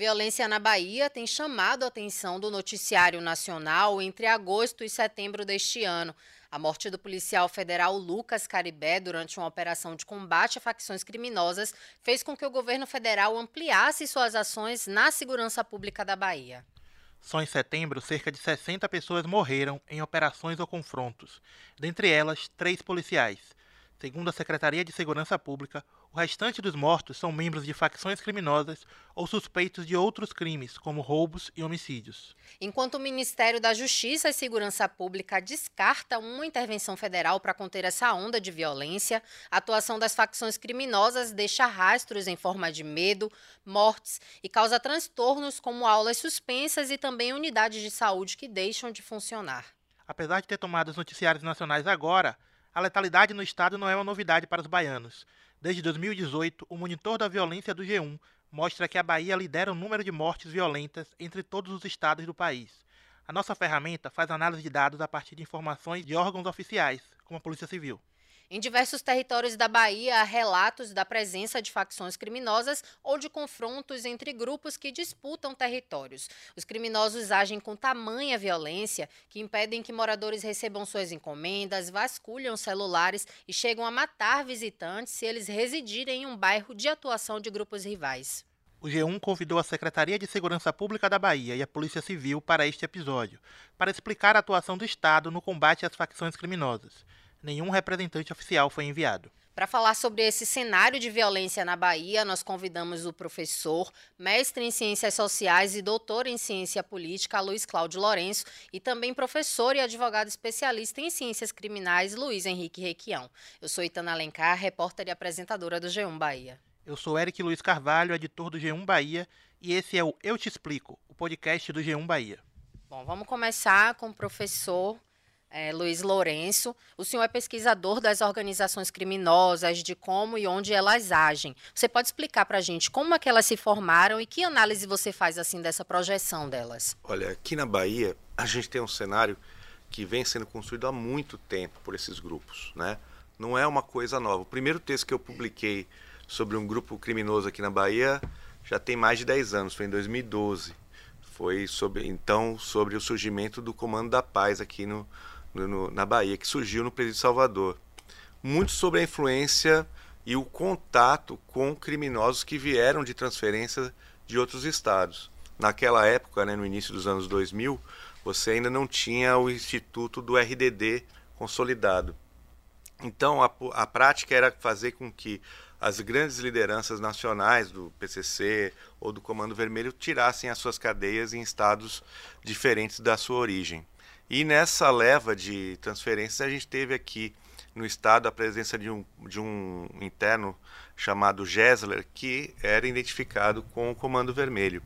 violência na Bahia tem chamado a atenção do noticiário nacional entre agosto e setembro deste ano. A morte do policial federal Lucas Caribé durante uma operação de combate a facções criminosas fez com que o governo federal ampliasse suas ações na segurança pública da Bahia. Só em setembro, cerca de 60 pessoas morreram em operações ou confrontos, dentre elas três policiais. Segundo a Secretaria de Segurança Pública, o restante dos mortos são membros de facções criminosas ou suspeitos de outros crimes, como roubos e homicídios. Enquanto o Ministério da Justiça e Segurança Pública descarta uma intervenção federal para conter essa onda de violência, a atuação das facções criminosas deixa rastros em forma de medo, mortes e causa transtornos como aulas suspensas e também unidades de saúde que deixam de funcionar. Apesar de ter tomado os noticiários nacionais agora, a letalidade no estado não é uma novidade para os baianos. Desde 2018, o monitor da violência do G1 mostra que a Bahia lidera o número de mortes violentas entre todos os estados do país. A nossa ferramenta faz análise de dados a partir de informações de órgãos oficiais, como a Polícia Civil. Em diversos territórios da Bahia há relatos da presença de facções criminosas ou de confrontos entre grupos que disputam territórios. Os criminosos agem com tamanha violência que impedem que moradores recebam suas encomendas, vasculham celulares e chegam a matar visitantes se eles residirem em um bairro de atuação de grupos rivais. O G1 convidou a Secretaria de Segurança Pública da Bahia e a Polícia Civil para este episódio, para explicar a atuação do Estado no combate às facções criminosas nenhum representante oficial foi enviado. Para falar sobre esse cenário de violência na Bahia, nós convidamos o professor, mestre em Ciências Sociais e doutor em Ciência Política, Luiz Cláudio Lourenço, e também professor e advogado especialista em Ciências Criminais, Luiz Henrique Requião. Eu sou Itana Alencar, repórter e apresentadora do G1 Bahia. Eu sou Eric Luiz Carvalho, editor do G1 Bahia, e esse é o Eu Te Explico, o podcast do G1 Bahia. Bom, vamos começar com o professor é, Luiz Lourenço. O senhor é pesquisador das organizações criminosas, de como e onde elas agem. Você pode explicar para a gente como é que elas se formaram e que análise você faz assim dessa projeção delas? Olha, aqui na Bahia a gente tem um cenário que vem sendo construído há muito tempo por esses grupos, né? Não é uma coisa nova. O primeiro texto que eu publiquei sobre um grupo criminoso aqui na Bahia já tem mais de 10 anos, foi em 2012. Foi sobre então sobre o surgimento do Comando da Paz aqui no, no, na Bahia, que surgiu no Presídio Salvador. Muito sobre a influência e o contato com criminosos que vieram de transferência de outros estados. Naquela época, né, no início dos anos 2000, você ainda não tinha o instituto do RDD consolidado. Então, a, a prática era fazer com que as grandes lideranças nacionais do PCC ou do Comando Vermelho tirassem as suas cadeias em estados diferentes da sua origem. E nessa leva de transferências, a gente teve aqui no estado a presença de um, de um interno chamado Gessler, que era identificado com o Comando Vermelho.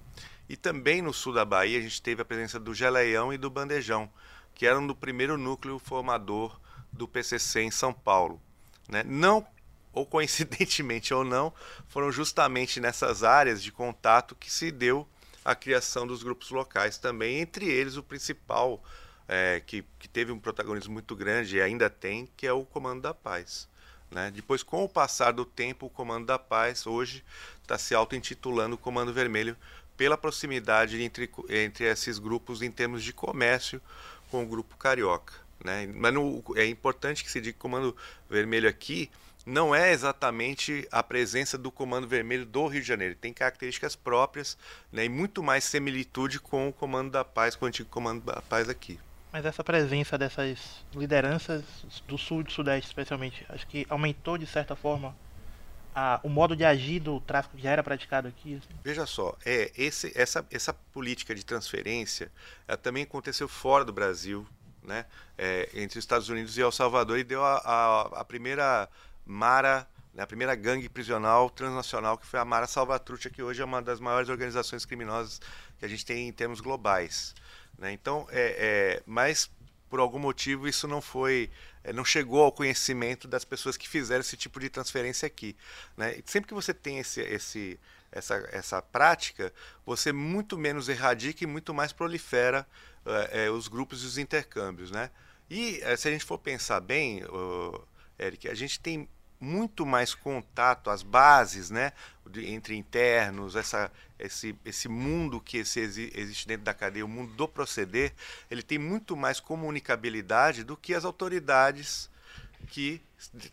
E também no sul da Bahia, a gente teve a presença do Geleião e do Bandejão, que eram do primeiro núcleo formador do PCC em São Paulo. Né? Não, ou coincidentemente ou não, foram justamente nessas áreas de contato que se deu a criação dos grupos locais também, entre eles o principal é, que, que teve um protagonismo muito grande e ainda tem, que é o Comando da Paz. Né? Depois, com o passar do tempo, o Comando da Paz hoje está se auto-intitulando Comando Vermelho pela proximidade entre, entre esses grupos em termos de comércio com o grupo carioca. Né? Mas no, é importante que se diga que o Comando Vermelho aqui não é exatamente a presença do Comando Vermelho do Rio de Janeiro. Tem características próprias né, e muito mais similitude com o Comando da Paz, com o antigo Comando da Paz aqui. Mas essa presença dessas lideranças do sul e do sudeste, especialmente, acho que aumentou de certa forma a, o modo de agir do tráfico que já era praticado aqui. Assim. Veja só, é esse, essa, essa política de transferência também aconteceu fora do Brasil, né? É, entre os Estados Unidos e El Salvador e deu a, a, a primeira Mara né, a primeira gangue prisional transnacional que foi a Mara Salvatrucha, que hoje é uma das maiores organizações criminosas que a gente tem em termos globais. Né? Então, é, é, mas por algum motivo isso não foi, é, não chegou ao conhecimento das pessoas que fizeram esse tipo de transferência aqui. Né? sempre que você tem esse, esse, essa, essa prática, você muito menos erradica e muito mais prolifera é, é, os grupos e os intercâmbios. Né? E é, se a gente for pensar bem, Eric, a gente tem muito mais contato, as bases, né, entre internos, essa, esse, esse mundo que esse, existe dentro da cadeia, o mundo do proceder, ele tem muito mais comunicabilidade do que as autoridades que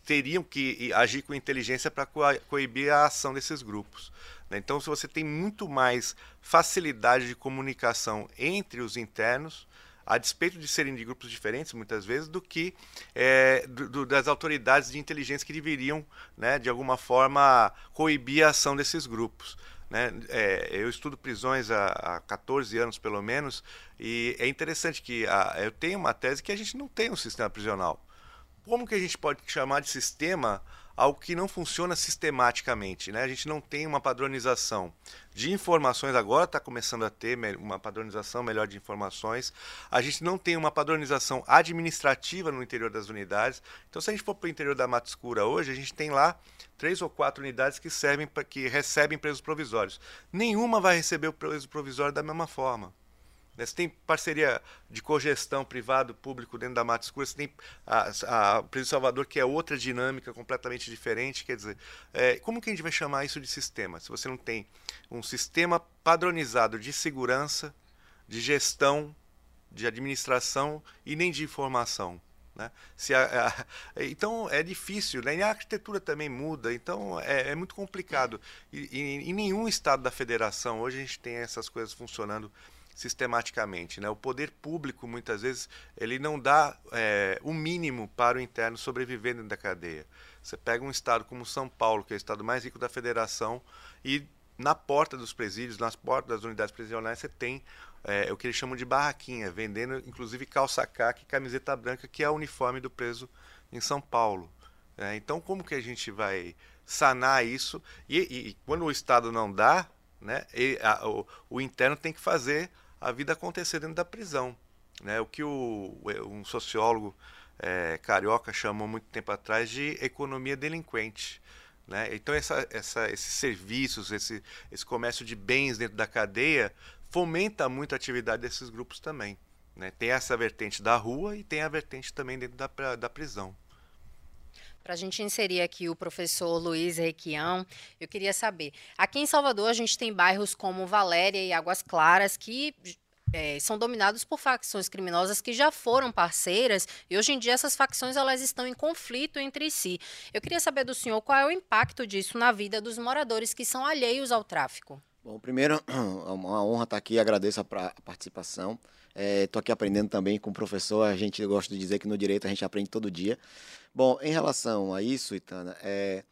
teriam que agir com inteligência para coibir a ação desses grupos. Né. Então, se você tem muito mais facilidade de comunicação entre os internos, a despeito de serem de grupos diferentes, muitas vezes, do que é, do, do, das autoridades de inteligência que deveriam, né, de alguma forma, coibir a ação desses grupos. Né? É, eu estudo prisões há, há 14 anos, pelo menos, e é interessante que a, eu tenho uma tese que a gente não tem um sistema prisional. Como que a gente pode chamar de sistema algo que não funciona sistematicamente. Né? A gente não tem uma padronização de informações, agora está começando a ter uma padronização melhor de informações. A gente não tem uma padronização administrativa no interior das unidades. Então, se a gente for para o interior da Mata Escura hoje, a gente tem lá três ou quatro unidades que servem que recebem presos provisórios. Nenhuma vai receber o preso provisório da mesma forma. Né? Você tem parceria de cogestão privado-público dentro da Mata Escura, você tem a, a Presidente Salvador, que é outra dinâmica completamente diferente. Quer dizer, é, como que a gente vai chamar isso de sistema? Se você não tem um sistema padronizado de segurança, de gestão, de administração e nem de informação. Né? A, a, então é difícil, né? e a arquitetura também muda, então é, é muito complicado. E, e, em nenhum estado da federação hoje a gente tem essas coisas funcionando sistematicamente. Né? O poder público, muitas vezes, ele não dá é, o mínimo para o interno sobreviver dentro da cadeia. Você pega um estado como São Paulo, que é o estado mais rico da federação, e na porta dos presídios, nas portas das unidades prisionais, você tem é, o que eles chamam de barraquinha, vendendo inclusive calça caque e camiseta branca, que é o uniforme do preso em São Paulo. É, então, como que a gente vai sanar isso? E, e, e quando o Estado não dá, né, a, o, o interno tem que fazer a vida acontecer dentro da prisão. Né? O que o, um sociólogo é, carioca chamou muito tempo atrás de economia delinquente. Né? Então, essa, essa, esses serviços, esse, esse comércio de bens dentro da cadeia fomenta muito a atividade desses grupos também. Né? Tem essa vertente da rua e tem a vertente também dentro da, da prisão. Para a gente inserir aqui o professor Luiz Requião, eu queria saber: aqui em Salvador a gente tem bairros como Valéria e Águas Claras que é, são dominados por facções criminosas que já foram parceiras e hoje em dia essas facções elas estão em conflito entre si. Eu queria saber do senhor qual é o impacto disso na vida dos moradores que são alheios ao tráfico. Bom, primeiro, é uma honra estar aqui, agradeço a, participação. Estou é, aqui aprendendo também com o professor, a gente gosta de dizer que no direito a gente aprende todo dia. Bom, em relação a isso, Itana, é,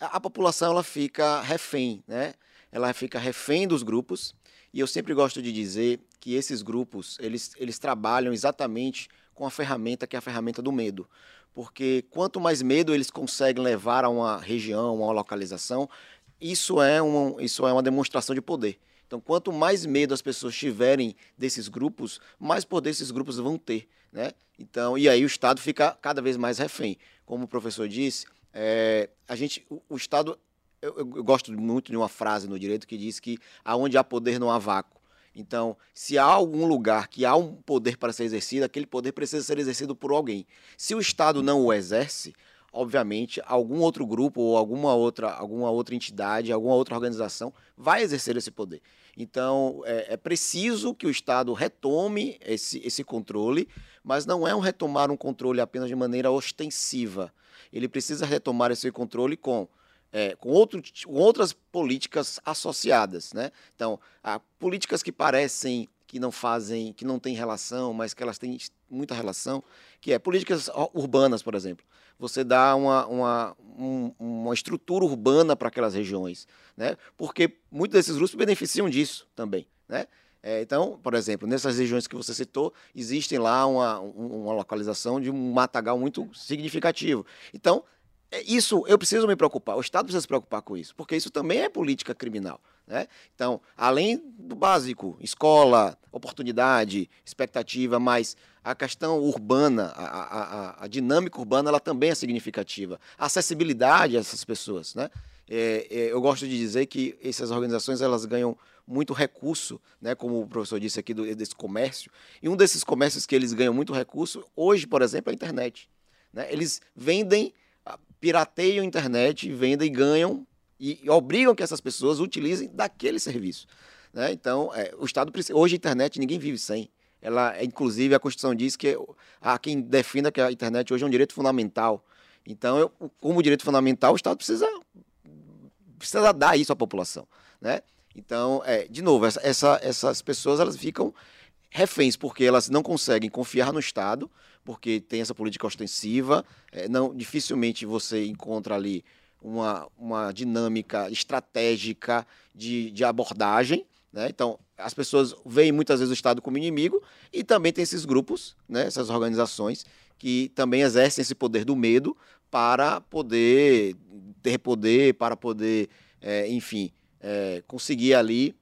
a, a população ela fica refém, né? Ela fica refém dos grupos, e eu sempre gosto de dizer que esses grupos, eles, eles trabalham exatamente com a ferramenta que é a ferramenta do medo. Porque quanto mais medo eles conseguem levar a uma região, a uma localização, isso é, uma, isso é uma demonstração de poder. Então, quanto mais medo as pessoas tiverem desses grupos, mais poder esses grupos vão ter. Né? Então, e aí o Estado fica cada vez mais refém. Como o professor disse, é, a gente, o, o Estado, eu, eu, gosto muito de uma frase no direito que diz que aonde há poder não há vácuo. Então, se há algum lugar que há um poder para ser exercido, aquele poder precisa ser exercido por alguém. Se o Estado não o exerce, obviamente, algum outro grupo ou alguma outra, alguma outra entidade, alguma outra organização vai exercer esse poder. Então, é, é preciso que o Estado retome esse, esse controle, mas não é um retomar um controle apenas de maneira ostensiva. Ele precisa retomar esse controle com é, com, outro, com outras políticas associadas, né? Então, há políticas que parecem que não fazem, que não têm relação, mas que elas têm muita relação, que é políticas urbanas, por exemplo. Você dá uma, uma, um, uma estrutura urbana para aquelas regiões, né? Porque muitos desses grupos beneficiam disso também, né? É, então, por exemplo, nessas regiões que você citou, existem lá uma, uma localização de um matagal muito significativo. Então, isso eu preciso me preocupar, o Estado precisa se preocupar com isso, porque isso também é política criminal. Né? Então, além do básico, escola, oportunidade, expectativa, mas a questão urbana, a, a, a dinâmica urbana, ela também é significativa. A acessibilidade a essas pessoas. Né? É, é, eu gosto de dizer que essas organizações elas ganham muito recurso, né, como o professor disse aqui, do, desse comércio. E um desses comércios que eles ganham muito recurso, hoje, por exemplo, é a internet. Né? Eles vendem pirateiam a internet, vendem e ganham e obrigam que essas pessoas utilizem daquele serviço. Né? Então, é, o Estado precisa. Hoje a internet ninguém vive sem. Ela, inclusive, a Constituição diz que há quem defenda que a internet hoje é um direito fundamental. Então, eu, como direito fundamental, o Estado precisa, precisa dar isso à população. Né? Então, é, de novo, essa, essa, essas pessoas elas ficam reféns, porque elas não conseguem confiar no Estado, porque tem essa política ostensiva, é, não, dificilmente você encontra ali uma, uma dinâmica estratégica de, de abordagem. Né? Então, as pessoas veem muitas vezes o Estado como inimigo e também tem esses grupos, né, essas organizações que também exercem esse poder do medo para poder ter poder, para poder, é, enfim, é, conseguir ali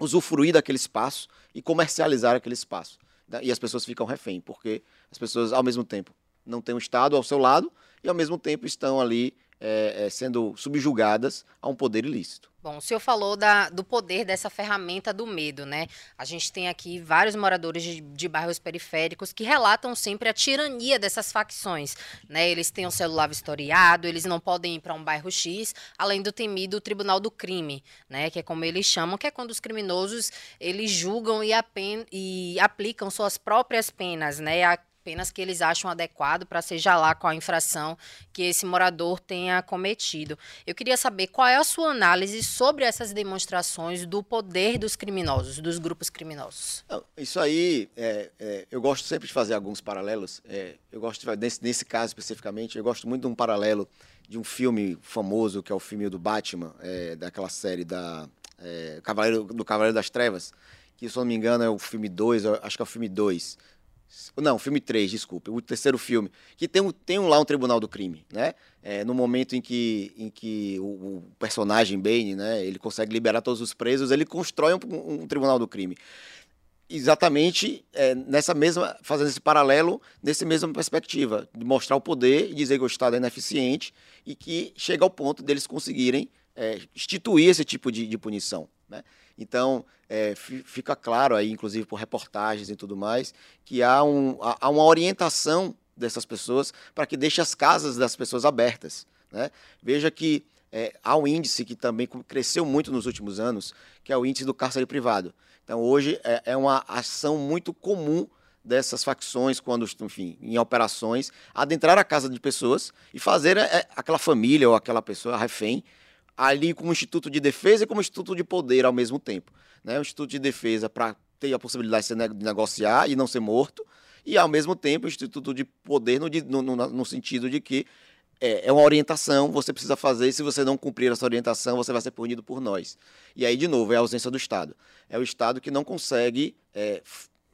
usufruir daquele espaço e comercializar aquele espaço. Né? E as pessoas ficam refém, porque as pessoas, ao mesmo tempo, não têm o Estado ao seu lado e, ao mesmo tempo, estão ali é, é, sendo subjugadas a um poder ilícito. Bom, o senhor falou da, do poder dessa ferramenta do medo, né? A gente tem aqui vários moradores de, de, bairros periféricos que relatam sempre a tirania dessas facções, né? Eles têm um celular vistoriado, eles não podem ir para um bairro X, além do temido Tribunal do Crime, né? Que é como eles chamam, que é quando os criminosos eles julgam e, apen e aplicam suas próprias penas, né? A penas que eles acham adequado para seja lá qual a infração que esse morador tenha cometido. Eu queria saber qual é a sua análise sobre essas demonstrações do poder dos criminosos, dos grupos criminosos. Isso aí, é, é, eu gosto sempre de fazer alguns paralelos. É, eu gosto de, nesse, nesse caso especificamente, eu gosto muito de um paralelo de um filme famoso que é o filme do Batman, é, daquela série da é, Cavaleiro, do Cavaleiro das Trevas, que se eu não me engano é o filme 2, acho que é o filme 2 não, filme 3, desculpa. O terceiro filme. Que tem, um, tem lá um tribunal do crime, né? É, no momento em que, em que o, o, personagem Bane, né? Ele consegue liberar todos os presos, ele constrói um, um tribunal do crime. Exatamente é, nessa mesma, fazendo esse paralelo, nessa mesma perspectiva, de mostrar o poder e dizer que o Estado é ineficiente e que chega ao ponto deles conseguirem é, instituir esse tipo de, de punição, né? Então, é, fica claro aí, inclusive por reportagens e tudo mais, que há, um, há uma orientação dessas pessoas para que deixe as casas das pessoas abertas. Né? Veja que é, há um índice que também cresceu muito nos últimos anos, que é o índice do cárcere privado. Então, hoje é, é uma ação muito comum dessas facções, quando, enfim, em operações, adentrar a casa de pessoas e fazer é, aquela família ou aquela pessoa refém ali como instituto de defesa e como instituto de poder ao mesmo tempo. Né? O instituto de defesa para ter a possibilidade de negociar e não ser morto, e ao mesmo tempo o instituto de poder no, no, no sentido de que é, é, uma orientação, você precisa fazer, se você não cumprir essa orientação, você vai ser punido por nós. E aí, de novo, é a ausência do Estado. É o Estado que não consegue é,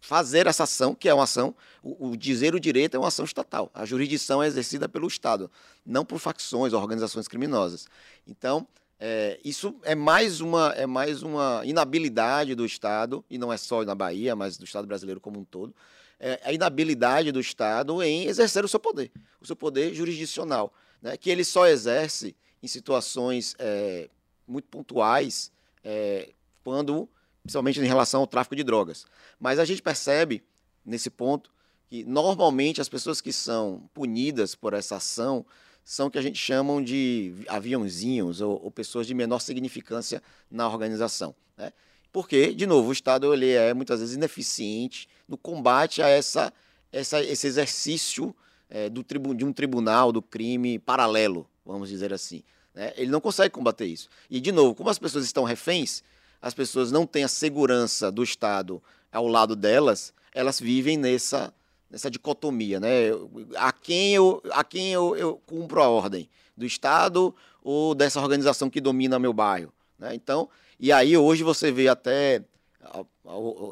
fazer essa ação, que é uma ação, o, o, dizer o direito é uma ação estatal. A jurisdição é exercida pelo Estado, não por facções ou organizações criminosas. Então, é, isso é mais, uma, é mais uma inabilidade do Estado, e não é só na Bahia, mas do Estado brasileiro como um todo, é a inabilidade do Estado em exercer o seu poder, o seu poder jurisdicional, né, que ele só exerce em situações é, muito pontuais, é, quando principalmente em relação ao tráfico de drogas. Mas a gente percebe, nesse ponto, que normalmente as pessoas que são punidas por essa ação são que a gente chama de aviãozinhos ou, ou pessoas de menor significância na organização. Né? Porque, de novo, o Estado ele é muitas vezes ineficiente no combate a essa, essa esse exercício é, do tribu, de um tribunal do crime paralelo, vamos dizer assim. Né? Ele não consegue combater isso. E, de novo, como as pessoas estão reféns, as pessoas não têm a segurança do Estado ao lado delas, elas vivem nessa, nessa dicotomia, né? A quem eu, a quem eu, eu cumpro a ordem? Do Estado ou dessa organização que domina meu bairro? Né? Então, e aí hoje você vê até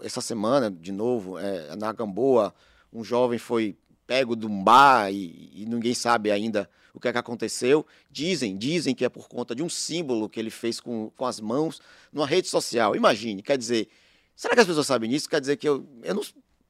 essa semana, de novo, é, na Gamboa, um jovem foi pego de um bar e, e ninguém sabe ainda o que é que aconteceu. Dizem, dizem que é por conta de um símbolo que ele fez com, com as mãos numa rede social. Imagine, quer dizer, será que as pessoas sabem disso? Quer dizer que eu, eu não,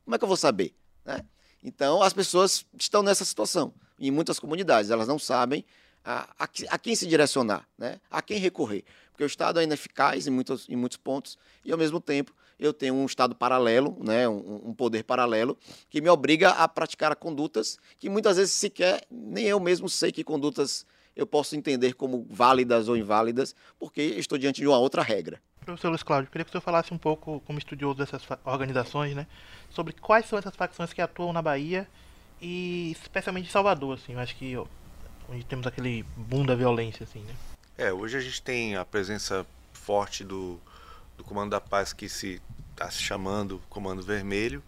como é que eu vou saber, né? Então, as pessoas estão nessa situação. Em muitas comunidades, elas não sabem a, a, a, quem se direcionar, né? a quem recorrer. Porque o Estado é ineficaz em muitos, em muitos pontos e, ao mesmo tempo, eu tenho um Estado paralelo, né? um, um poder paralelo, que me obriga a praticar condutas que muitas vezes sequer nem eu mesmo sei que condutas eu posso entender como válidas ou inválidas, porque estou diante de uma outra regra. Professor Luiz Cláudio, queria que o senhor falasse um pouco, como estudioso dessas organizações, né, sobre quais são essas facções que atuam na Bahia e especialmente em Salvador, assim, eu acho que onde temos aquele boom da violência, assim, né? É, hoje a gente tem a presença forte do, do Comando da Paz que se está se chamando Comando Vermelho,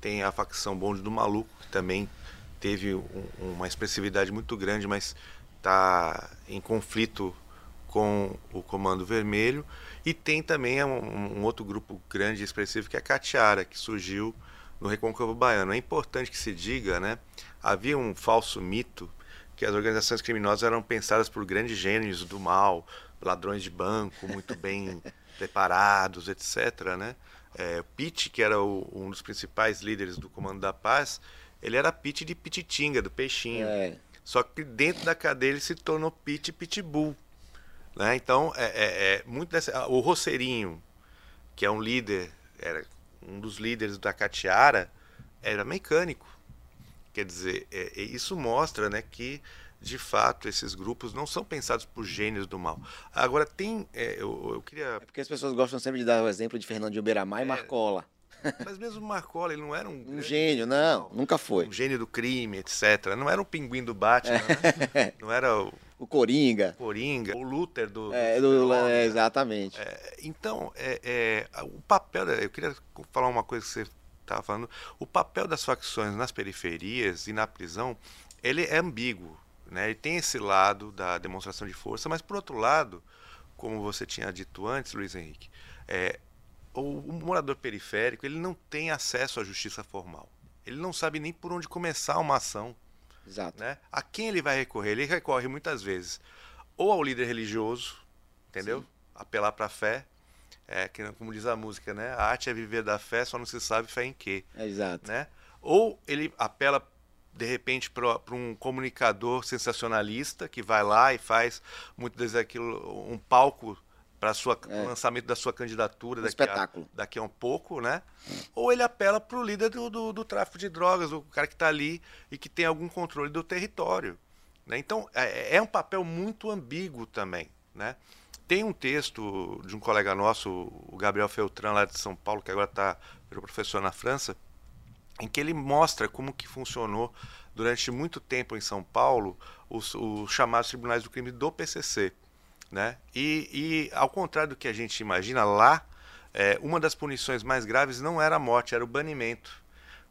tem a facção Bonde do Maluco, que também teve um, uma expressividade muito grande, mas está em conflito com o Comando Vermelho. E tem também um, um, outro grupo grande e expressivo que é a Catiara, que surgiu no Recôncavo Baiano. É importante que se diga, né? Havia um falso mito que as organizações criminosas eram pensadas por grandes gênios do mal, ladrões de banco, muito bem preparados, etc. Né? É, Pitt, que era o, um dos principais líderes do Comando da Paz, ele era Pitt de Pititinga, do Peixinho. É. Só que dentro da cadeia ele se tornou Pitt Pitbull. Né? Então, é, é, é muito dessa, o Roceirinho, que é um líder, era um dos líderes da Catiara, era mecânico. Quer dizer, é, é, isso mostra né, que, de fato, esses grupos não são pensados por gênios do mal. Agora, tem. É, eu, eu, queria. É porque as pessoas gostam sempre de dar o exemplo de Fernando de Uberamar e é. Marcola. Mas mesmo Marcola, ele não era um. Um gênio, não, nunca foi. Um gênio do crime, etc. Não era um pinguim do Batman, né? Não era o. O Coringa. Coringa, o Luther do. É, do, é né? exatamente. É, então, é, é, o papel. Eu queria falar uma coisa que você estava falando. O papel das facções nas periferias e na prisão, ele é ambíguo. Né? Ele tem esse lado da demonstração de força, mas por outro lado, como você tinha dito antes, Luiz Henrique, é, o, o morador periférico ele não tem acesso à justiça formal. Ele não sabe nem por onde começar uma ação. Exato. Né? A quem ele vai recorrer? Ele recorre muitas vezes ou ao líder religioso, entendeu? Sim. Apelar para a fé. É, que, como diz a música, né? A arte é viver da fé, só não se sabe fé em quê. exato. Né? Ou ele apela de repente para um comunicador sensacionalista que vai lá e faz muitas vezes aquilo um palco para o é. lançamento da sua candidatura um daqui, espetáculo. A, daqui a um pouco, né? Ou ele apela para o líder do, do, do, tráfico de drogas, o cara que está ali e que tem algum controle do território. Né? Então, é, é, um papel muito ambíguo também, né? Tem um texto de um colega nosso, o Gabriel Feltran, lá de São Paulo, que agora está professor na França, em que ele mostra como que funcionou durante muito tempo em São Paulo os, os chamados tribunais do crime do PCC. Né? E, e ao contrário do que a gente imagina, lá é, uma das punições mais graves não era a morte, era o banimento.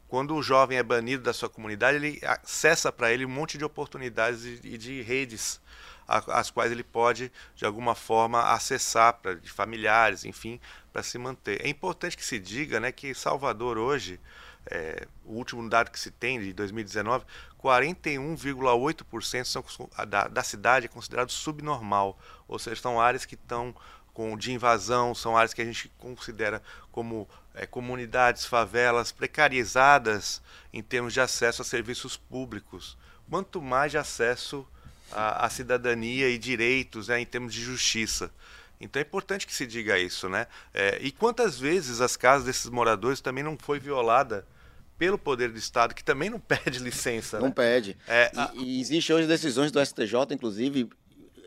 Quando o jovem é banido da sua comunidade, ele acessa para ele um monte de oportunidades e de, de, redes as quais ele pode, de alguma forma, acessar pra, de familiares, enfim, para se manter. É importante que se diga né, que Salvador hoje, é, o último dado que se tem de 2019, 41,8% são da, da cidade é considerado subnormal, ou seja, são áreas que estão com, de invasão, são áreas que a gente considera como é, comunidades, favelas precarizadas em termos de acesso a serviços públicos. Quanto mais de acesso à, à cidadania e direitos né, em termos de justiça. Então é importante que se diga isso, né? É, e quantas vezes as casas desses moradores também não foi violada pelo poder do Estado, que também não pede licença. Não né? pede. É, e, a... e existe hoje decisões do STJ, inclusive,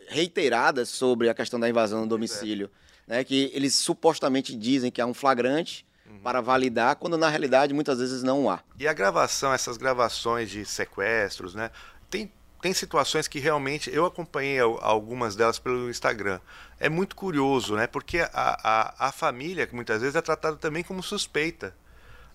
reiteradas sobre a questão da invasão do domicílio. É. Né, que eles supostamente dizem que há um flagrante uhum. para validar, quando na realidade muitas vezes não há. E a gravação, essas gravações de sequestros, né? Tem, tem situações que realmente eu acompanhei algumas delas pelo Instagram. É muito curioso, né? Porque a, a, a família, que muitas vezes é tratada também como suspeita.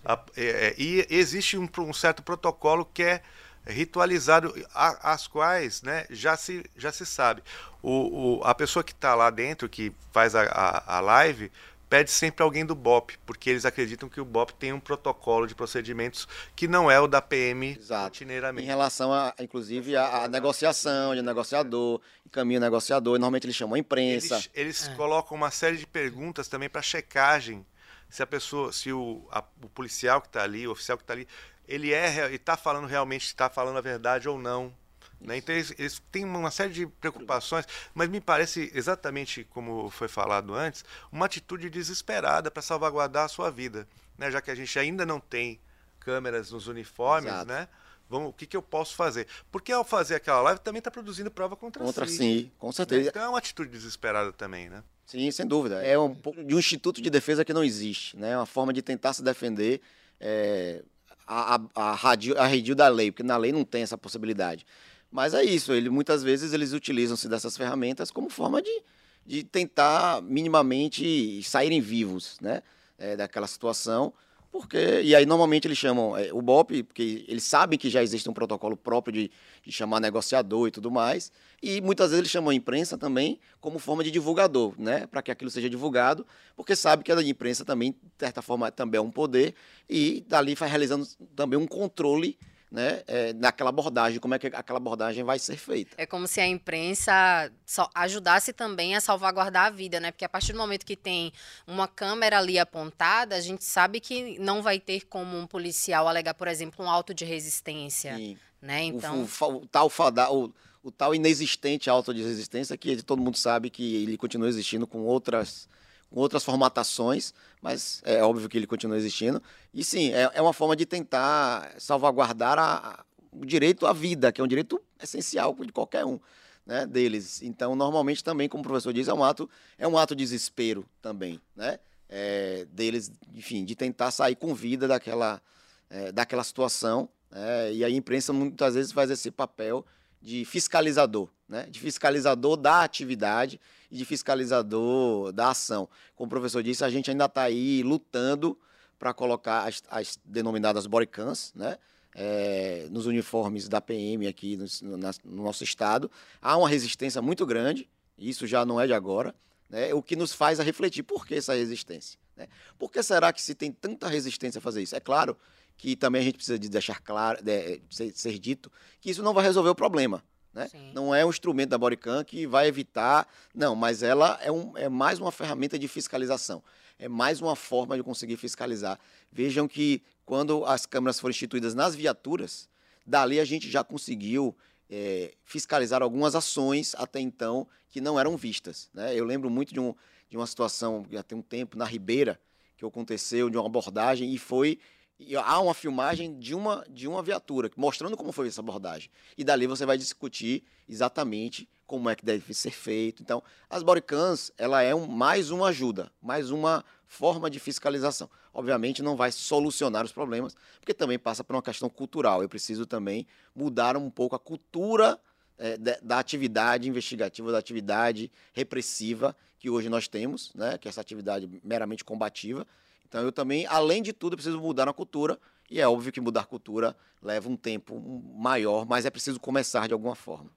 A, é, é, e existe um, um, certo protocolo que é ritualizado, a, as quais né, já, se, já se sabe. O, o a pessoa que está lá dentro, que faz a, a, a live, pede sempre alguém do BOP, porque eles acreditam que o BOP tem um protocolo de procedimentos que não é o da PM Exato. rotineiramente. Em relação, a, inclusive, a, a negociação de negociador, caminho negociador, normalmente eles chamam a imprensa. Eles, eles é. colocam uma série de perguntas também para checagem se a pessoa, se o, a, o policial que está ali, o oficial que está ali, ele é está falando realmente, está falando a verdade ou não. Né? Então eles, eles, têm uma série de preocupações, mas me parece exatamente como foi falado antes, uma atitude desesperada para salvaguardar a sua vida, né? Já que a gente ainda não tem câmeras nos uniformes, Exato. né? Vamos, o que, que eu posso fazer? Porque ao fazer aquela live também está produzindo prova contra, Contra si. si, com certeza. Então é uma atitude desesperada também, né? Sim, sem dúvida. É um pouco de um instituto de defesa que não existe, né? Uma forma de tentar se defender é, a, a, a, radio, a redil da lei, porque na lei não tem essa possibilidade. Mas é isso, ele, muitas vezes eles utilizam-se dessas ferramentas como forma de, de tentar minimamente saírem vivos, né? É, daquela situação porque, e aí normalmente eles chamam é, o BOP, porque eles sabem que já existe um protocolo próprio de, de, chamar negociador e tudo mais. E muitas vezes eles chamam a imprensa também como forma de divulgador, né? Para que aquilo seja divulgado, porque sabe que a imprensa também, de certa forma, também é um poder, e dali vai realizando também um controle né, é, naquela abordagem, como é que aquela abordagem vai ser feita. É como se a imprensa ajudasse também a salvaguardar a vida, né? Porque a partir do momento que tem uma câmera ali apontada, a gente sabe que não vai ter como um policial alegar, por exemplo, um auto de resistência. Sim. Né? Então... O, o, o tal fada, o, o tal inexistente auto de resistência que todo mundo sabe que ele continua existindo com outras com outras formatações, mas é óbvio que ele continua existindo. E sim, é, é uma forma de tentar salvaguardar a, a, o direito à vida, que é um direito essencial de qualquer um. Né, deles. Então, normalmente também, como o professor diz, é um ato, é um ato de desespero também, né? É, deles, enfim, de tentar sair com vida daquela, é, daquela situação. É, e a imprensa muitas vezes faz esse papel de fiscalizador, né? de fiscalizador da atividade e de fiscalizador da ação. Como o professor disse, a gente ainda está aí lutando para colocar as, as, denominadas bodycams, né? É, nos uniformes da PM aqui no, na, no, nosso estado. Há uma resistência muito grande, isso já não é de agora, né? o que nos faz a refletir por que essa resistência. Né? Por que será que se tem tanta resistência a fazer isso? É claro que também a gente precisa de deixar claro, de, ser, ser dito, que isso não vai resolver o problema. Né? Não é um instrumento da Bodycam que vai evitar. Não, mas ela é, um, é mais uma ferramenta de fiscalização. É mais uma forma de conseguir fiscalizar. Vejam que quando as câmeras foram instituídas nas viaturas, dali a gente já conseguiu é, fiscalizar algumas ações até então que não eram vistas. Né? Eu lembro muito de, um, de uma situação, já tem um tempo, na Ribeira, que aconteceu, de uma abordagem, e foi e há uma filmagem de uma, de uma viatura, mostrando como foi essa abordagem. E dali você vai discutir exatamente como é que deve ser feito. Então, as bodycams, ela é um, mais uma ajuda, mais uma forma de fiscalização. Obviamente não vai solucionar os problemas, porque também passa por uma questão cultural. Eu preciso também mudar um pouco a cultura é, da atividade investigativa, da atividade repressiva que hoje nós temos, né, que é essa atividade meramente combativa, então eu também, além de tudo, preciso mudar na cultura. E é óbvio que mudar cultura leva um tempo maior, mas é preciso começar de alguma forma.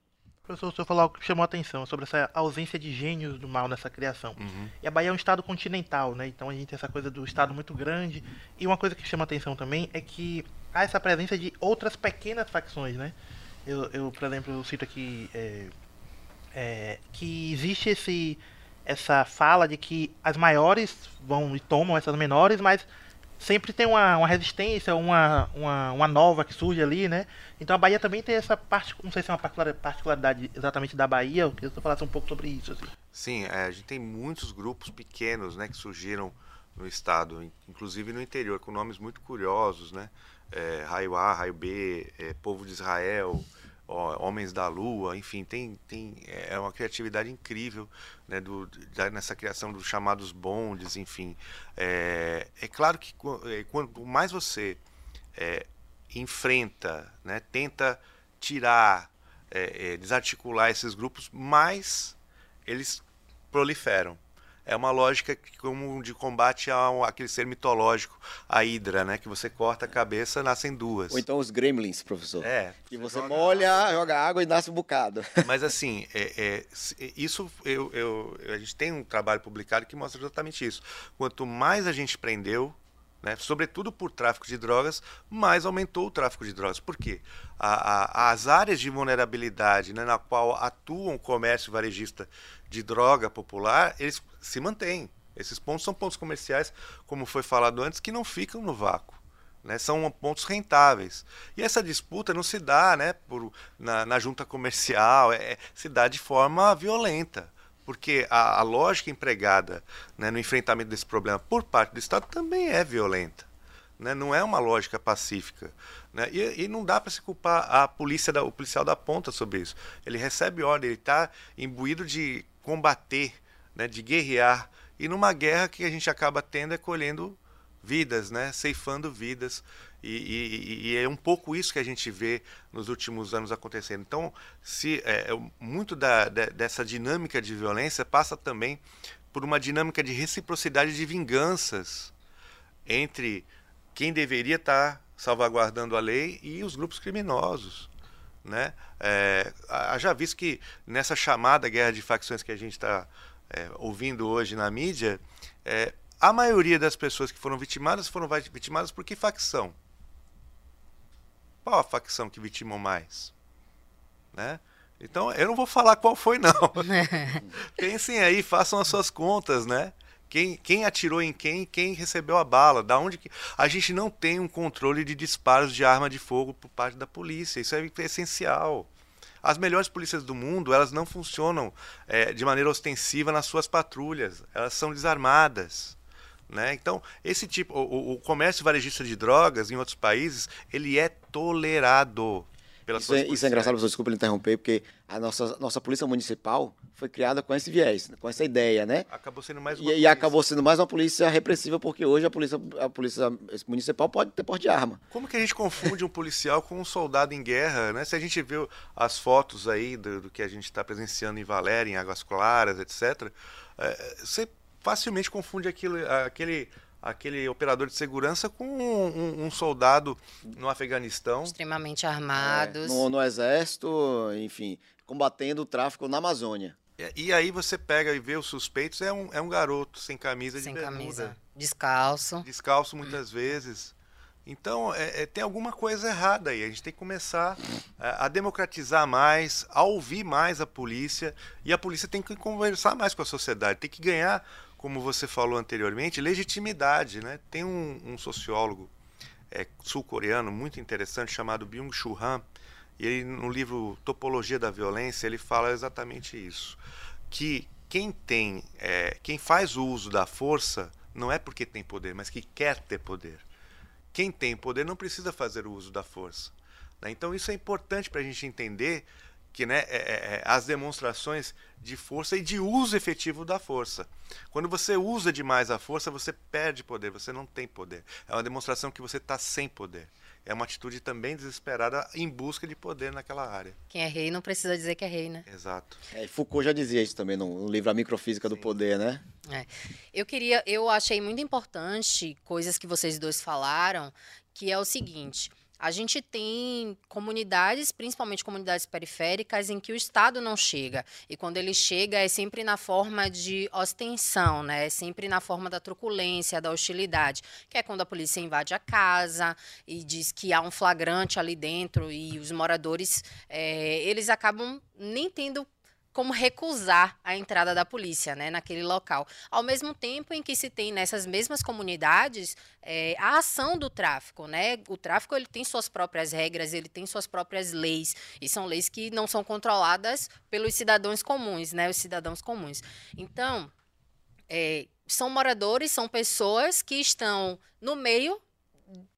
Professor, o senhor falou algo que chamou a atenção sobre essa ausência de gênios do mal nessa criação. Uhum. E a Bahia é um estado continental, né? Então a gente tem essa coisa do estado muito grande. E uma coisa que chama a atenção também é que há essa presença de outras pequenas facções, né? Eu, eu por exemplo, eu cito aqui é, é, que existe esse essa fala de que as maiores vão e tomam essas menores, mas sempre tem uma, uma resistência, uma, uma, uma nova que surge ali, né? Então a Bahia também tem essa parte, não sei se é uma particularidade exatamente da Bahia, eu queria que você falasse um pouco sobre isso. Assim. Sim, é, a gente tem muitos grupos pequenos, né, que surgiram no estado, inclusive no interior, com nomes muito curiosos, né? É, raio A, Raio B, é, Povo de Israel, Homens da Lua, enfim, tem, tem é uma criatividade incrível né, do, da, nessa criação dos chamados bondes, enfim. É, é claro que é, quanto mais você é, enfrenta, né, tenta tirar, é, é, desarticular esses grupos, mais eles proliferam é uma lógica como de combate a aquele ser mitológico, a Hidra, né? Que você corta a cabeça, nascem duas. Ou então os gremlins, professor. É. Que você joga... molha, joga água e nasce um bocado. Mas assim, é, é, isso eu, eu, a gente tem um trabalho publicado que mostra exatamente isso. Quanto mais a gente prendeu, né, sobretudo por tráfico de drogas, mais aumentou o tráfico de drogas. Por quê? A, a, as áreas de vulnerabilidade né, na qual atua o comércio varejista de droga popular, eles se mantêm. Esses pontos são pontos comerciais, como foi falado antes, que não ficam no vácuo. Né, são pontos rentáveis. E essa disputa não se dá né, por, na, na junta comercial, é, se dá de forma violenta. Porque a, a lógica empregada né, no enfrentamento desse problema por parte do Estado também é violenta. Né? Não é uma lógica pacífica. Né? E, e, não dá para se culpar a polícia, da, o policial da ponta sobre isso. Ele recebe ordem, ele está imbuído de combater, né? de guerrear. E numa guerra que a gente acaba tendo é colhendo vidas, né? ceifando vidas. E, e, e, é um pouco isso que a gente vê nos últimos anos acontecendo. Então, se é, é muito da, de, dessa dinâmica de violência passa também por uma dinâmica de reciprocidade de vinganças entre quem deveria estar salvaguardando a lei e os grupos criminosos. Né? É, já visto que nessa chamada guerra de facções que a gente está é, ouvindo hoje na mídia, é, a maioria das pessoas que foram vitimadas foram vitimadas por que facção? Qual a facção que vitimou mais? Né? Então, eu não vou falar qual foi, não. Pensem aí, façam as suas contas, né? Quem, quem atirou em quem quem recebeu a bala. Da onde que... A gente não tem um controle de disparos de arma de fogo por parte da polícia. Isso é essencial. As melhores polícias do mundo, elas não funcionam é, de maneira ostensiva nas suas patrulhas. Elas são desarmadas. Né? Então, esse tipo, o, o comércio varejista de drogas em outros países, ele é tolerado pelas isso, é, isso é engraçado, professor, desculpa interromper, porque a nossa, nossa polícia municipal foi criada com esse viés, com essa ideia, né? Acabou sendo mais uma e, e acabou sendo mais uma polícia repressiva, porque hoje a polícia, a polícia municipal pode ter porte de arma. Como que a gente confunde um policial com um soldado em guerra, né? Se a gente viu as fotos aí do, do que a gente está presenciando em Valéria, em Águas Claras, etc., é, você facilmente confunde aquilo, aquele aquele operador de segurança com um, um, um soldado no Afeganistão. Extremamente armados. É, no, no, exército, enfim, combatendo o tráfico na Amazônia. E, e, aí você pega e vê os suspeitos, é um, é um garoto sem camisa sem de bermuda. camisa. Descalço. Descalço muitas vezes. Então, é, é, tem alguma coisa errada aí. A gente tem que começar a, a democratizar mais, a ouvir mais a polícia. E a polícia tem que conversar mais com a sociedade, tem que ganhar como você falou anteriormente, legitimidade. Né? Tem um, um sociólogo é, sul-coreano muito interessante chamado Byung-Chul Han, e ele, no livro Topologia da Violência, ele fala exatamente isso. Que quem tem, é, quem faz o uso da força não é porque tem poder, mas que quer ter poder. Quem tem poder não precisa fazer o uso da força. Né? Então isso é importante para a gente entender que né, é, é, é, as demonstrações de força e de uso efetivo da força. Quando você usa demais a força, você perde poder, você não tem poder. É uma demonstração que você está sem poder. É uma atitude também desesperada em busca de poder naquela área. Quem é rei não precisa dizer que é rei, né? Exato. É, Foucault já dizia isso também no, no livro A Microfísica Sim. do Poder, né? É. Eu queria, eu achei muito importante coisas que vocês dois falaram, que é o seguinte a gente tem comunidades, principalmente comunidades periféricas, em que o Estado não chega. E quando ele chega, é sempre na forma de ostensão, né? é sempre na forma da truculência, da hostilidade, que é quando a polícia invade a casa e diz que há um flagrante ali dentro e os moradores, é, eles acabam nem tendo como recusar a entrada da polícia né, naquele local. Ao mesmo tempo em que se tem nessas mesmas comunidades é, a ação do tráfico. Né? O tráfico ele tem suas próprias regras, ele tem suas próprias leis, e são leis que não são controladas pelos cidadãos comuns, né, os cidadãos comuns. Então, é, são moradores, são pessoas que estão no meio,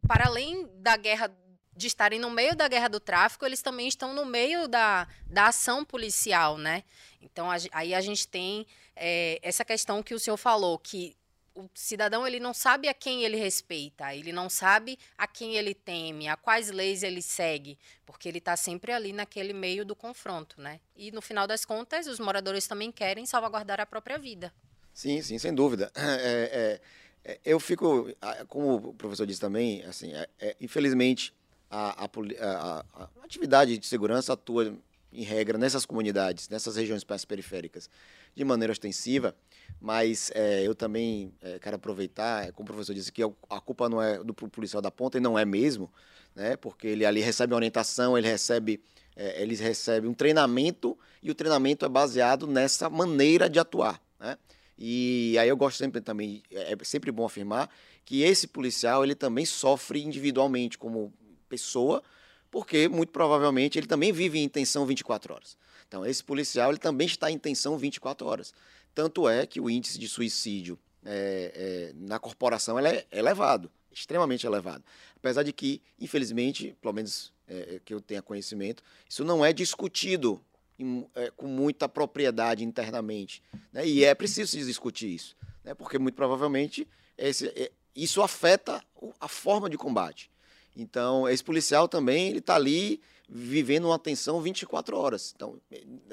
para além da guerra de estarem no meio da guerra do tráfico, eles também estão no meio da, da ação policial, né? Então, a, aí a gente tem é, essa questão que o senhor falou, que o cidadão ele não sabe a quem ele respeita, ele não sabe a quem ele teme, a quais leis ele segue, porque ele está sempre ali naquele meio do confronto, né? E no final das contas, os moradores também querem salvaguardar a própria vida. Sim, sim, sem dúvida. É, é, é eu fico, como o professor disse também, assim, é, é, infelizmente a, a, a, atividade de segurança atua, em regra, nessas comunidades, nessas regiões periféricas, de maneira ostensiva, mas é, eu também é, quero aproveitar, é, como o professor disse, que a culpa não é do policial da ponta, e não é mesmo, né, porque ele ali recebe orientação, ele recebe, é, ele recebe um treinamento, e o treinamento é baseado nessa maneira de atuar. Né? E aí eu gosto sempre também, é, é sempre bom afirmar, que esse policial ele também sofre individualmente, como pessoa, porque muito provavelmente ele também vive em tensão 24 horas. Então, esse policial ele também está em tensão 24 horas. Tanto é que o índice de suicídio é, é, na corporação é elevado. extremamente elevado. Apesar de que, infelizmente, pelo menos é, que eu tenha conhecimento, isso não é discutido em, é, com muita propriedade internamente. Né? E é preciso discutir isso, né? porque muito provavelmente esse, é, isso afeta a forma de combate. Então, esse policial também ele está ali vivendo uma tensão 24 horas. Então,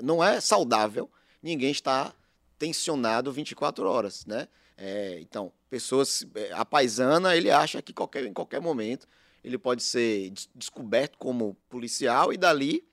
não é saudável ninguém estar tensionado 24 horas, né? É, então, pessoas, é, a paisana, ele acha que qualquer, em qualquer momento ele pode ser descoberto como policial e dali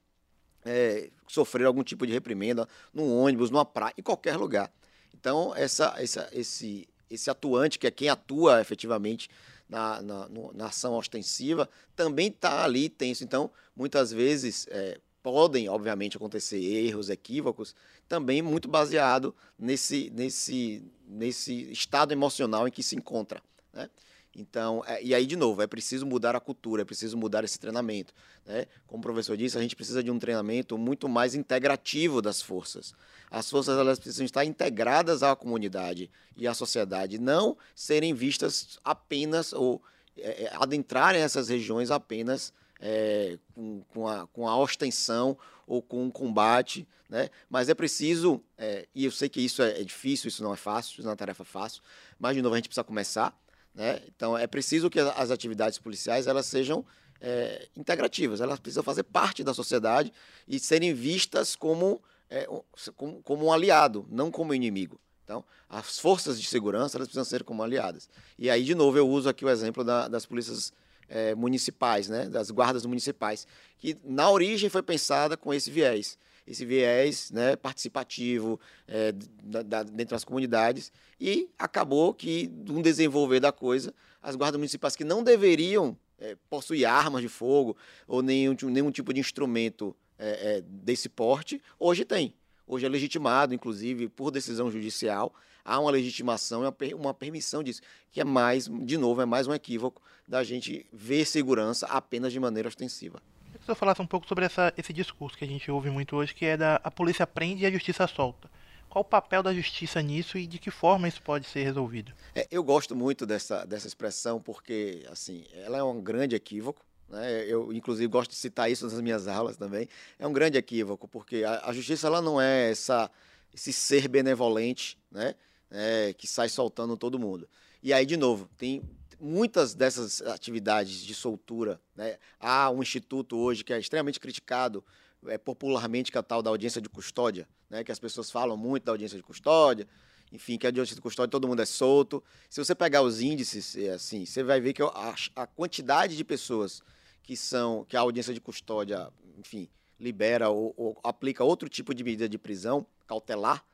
é, sofrer algum tipo de reprimenda num ônibus, numa praia, em qualquer lugar. Então, essa, essa, esse, esse atuante, que é quem atua efetivamente na, na, na ação ostensiva, também está ali tenso. Então, muitas vezes, é, podem, obviamente, acontecer erros, equívocos, também muito baseado nesse, nesse, nesse estado emocional em que se encontra. Né? Então, é, e aí, de novo, é preciso mudar a cultura, é preciso mudar esse treinamento. Né? Como o professor disse, a gente precisa de um treinamento muito mais integrativo das forças. As forças elas precisam estar integradas à comunidade e à sociedade, não serem vistas apenas ou é, é adentrarem essas regiões apenas é, com, com, a, com a ostensão ou com um combate, né? Mas é preciso, é, e eu sei que isso é, é, difícil, isso não é fácil, isso não é uma tarefa fácil, mas de novo a gente precisa começar, né? Então é preciso que as atividades policiais elas sejam é, integrativas, elas precisam fazer parte da sociedade e serem vistas como, é, como, como um aliado, não como inimigo. Então, as forças de segurança elas precisam ser como aliadas. E aí, de novo, eu uso aqui o exemplo da, das polícias é, municipais, né, das guardas municipais, que na origem foi pensada com esse viés esse viés né, participativo é, da, da, dentro das comunidades e acabou que, um desenvolver da coisa, as guardas municipais que não deveriam é, possuir armas de fogo ou nenhum, nenhum tipo de instrumento é, é, desse porte, hoje tem. Hoje é legitimado, inclusive, por decisão judicial, há uma legitimação e uma permissão disso, que é mais, de novo, é mais um equívoco da gente ver segurança apenas de maneira ostensiva que você falasse um pouco sobre essa, esse discurso que a gente ouve muito hoje, que é da a polícia prende e a justiça solta. Qual o papel da justiça nisso e de que forma isso pode ser resolvido? É, eu gosto muito dessa, dessa expressão porque, assim, ela é um grande equívoco. Né? Eu, inclusive, gosto de citar isso nas minhas aulas também. É um grande equívoco porque a, a justiça ela não é essa, esse ser benevolente, né? É, que sai soltando todo mundo. E aí, de novo, tem muitas dessas atividades de soltura, né, há um instituto hoje que é extremamente criticado é, popularmente, que é a tal da audiência de custódia, né, que as pessoas falam muito da audiência de custódia, enfim, que a audiência de custódia todo mundo é solto. Se você pegar os índices, é assim, você vai ver que a, a quantidade de pessoas que são que a audiência de custódia, enfim, libera ou, ou aplica outro tipo de medida de prisão cautelar,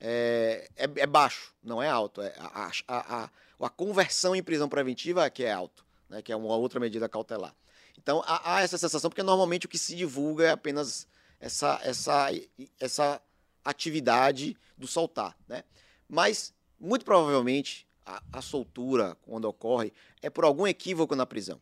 é, é, é, baixo, não é alto. É a, a, a, a, conversão em prisão preventiva é que é alto, né, que é uma outra medida cautelar. Então há, há, essa sensação, porque normalmente o que se divulga é apenas essa, essa, essa atividade do soltar. Né? Mas, muito provavelmente, a, a soltura, quando ocorre, é por algum equívoco na prisão.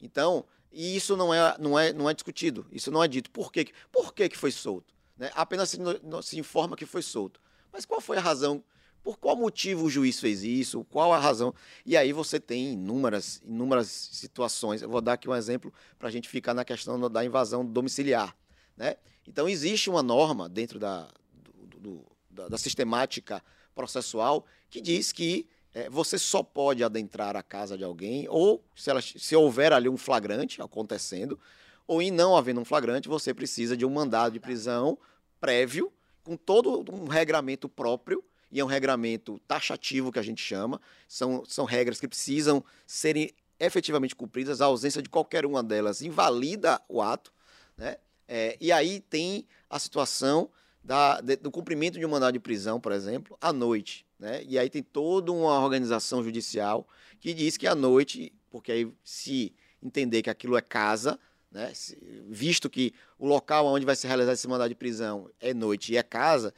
Então, e isso não é, não é, não é discutido, isso não é dito. Por, quê? Por que, que foi solto? Né? Apenas se, se informa que foi solto. Mas qual foi a razão? Por qual motivo o juiz fez isso? Qual a razão? E aí você tem inúmeras, inúmeras situações. Eu vou dar aqui um exemplo para a gente ficar na questão da invasão domiciliar. Né? Então, existe uma norma dentro da, do, do, da, da, sistemática processual que diz que é, você só pode adentrar a casa de alguém, ou se, ela, se houver ali um flagrante acontecendo, ou em não havendo um flagrante, você precisa de um mandado de prisão prévio com todo um regramento próprio, e é um regramento taxativo que a gente chama, são, são regras que precisam serem efetivamente cumpridas, a ausência de qualquer uma delas invalida o ato, né? É, e aí tem a situação da, de, do cumprimento de um mandado de prisão, por exemplo, à noite. Né? E aí tem toda uma organização judicial que diz que à noite, porque aí se entender que aquilo é casa, né? Visto que o local onde vai se realizar esse mandado de prisão é noite e é casa.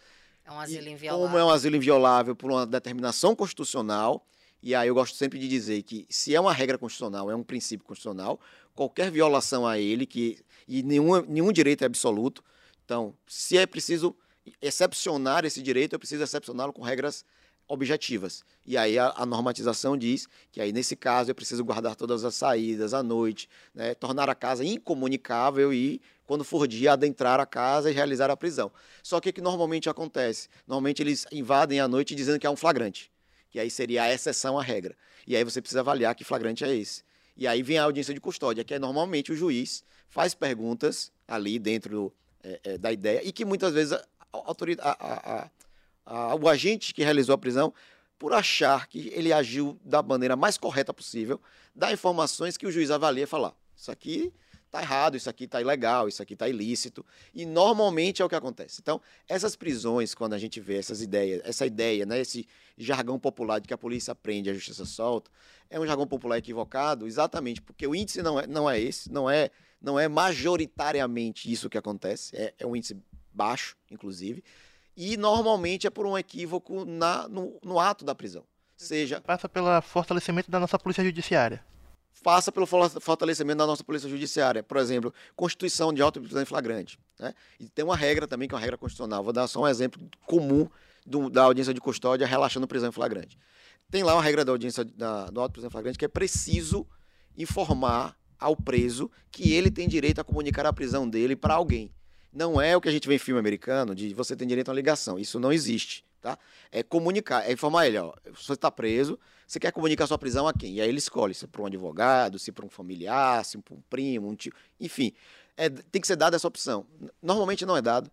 É um asilo inviolável. Como é um asilo inviolável por uma determinação constitucional, e aí eu gosto sempre de dizer que se é uma regra constitucional, é um princípio constitucional, qualquer violação a ele, que, e nenhum, nenhum direito é absoluto. Então, se é preciso excepcionar esse direito, eu preciso excepcioná-lo com regras objetivas. E aí a, a, normatização diz que aí nesse caso é preciso guardar todas as saídas à noite, né, tornar a casa incomunicável e quando for dia adentrar a casa e realizar a prisão. Só que o que normalmente acontece? Normalmente eles invadem à noite dizendo que há um flagrante, que aí seria a exceção à regra. E aí você precisa avaliar que flagrante é esse. E aí vem a audiência de custódia, que é normalmente o juiz faz perguntas ali dentro é, é, da ideia e que muitas vezes a, a, a, o agente que realizou a prisão, por achar que ele agiu da maneira mais correta possível, dá informações que o juiz avalia e fala: isso aqui está errado, isso aqui está ilegal, isso aqui está ilícito. E normalmente é o que acontece. Então, essas prisões, quando a gente vê essas ideias, essa ideia, né, esse jargão popular de que a polícia prende e a justiça solta, é um jargão popular equivocado, exatamente porque o índice não é, não é esse, não é, não é majoritariamente isso que acontece, é, é um índice baixo, inclusive, e normalmente é por um equívoco na, no, no ato da prisão. Seja. Passa pelo fortalecimento da nossa polícia judiciária passa pelo fortalecimento da nossa polícia judiciária. Por exemplo, constituição de auto-prisão em flagrante. Né? E tem uma regra também, que é uma regra constitucional. Vou dar só um exemplo comum do, da audiência de custódia relaxando prisão em flagrante. Tem lá uma regra da audiência da, do auto-prisão em flagrante que é preciso informar ao preso que ele tem direito a comunicar a prisão dele para alguém. Não é o que a gente vê em filme americano de você tem direito a uma ligação. Isso não existe. Tá? É comunicar, é informar ele, ó, você está preso, você quer comunicar sua prisão a quem? E aí ele escolhe se para um advogado, se para um familiar, se para um primo, um tio, enfim. É, tem que ser dada essa opção. Normalmente não é dado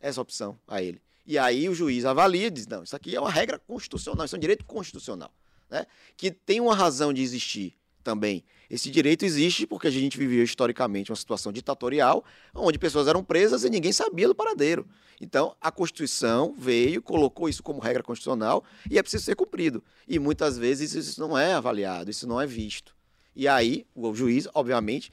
essa opção a ele. E aí o juiz avalia e diz: não, isso aqui é uma regra constitucional, isso é um direito constitucional, né? que tem uma razão de existir também. Esse direito existe porque a gente vivia historicamente uma situação ditatorial, onde pessoas eram presas e ninguém sabia do paradeiro. Então, a Constituição veio, colocou isso como regra constitucional e é preciso ser cumprido. E muitas vezes isso não é avaliado, isso não é visto. E aí, o juiz, obviamente,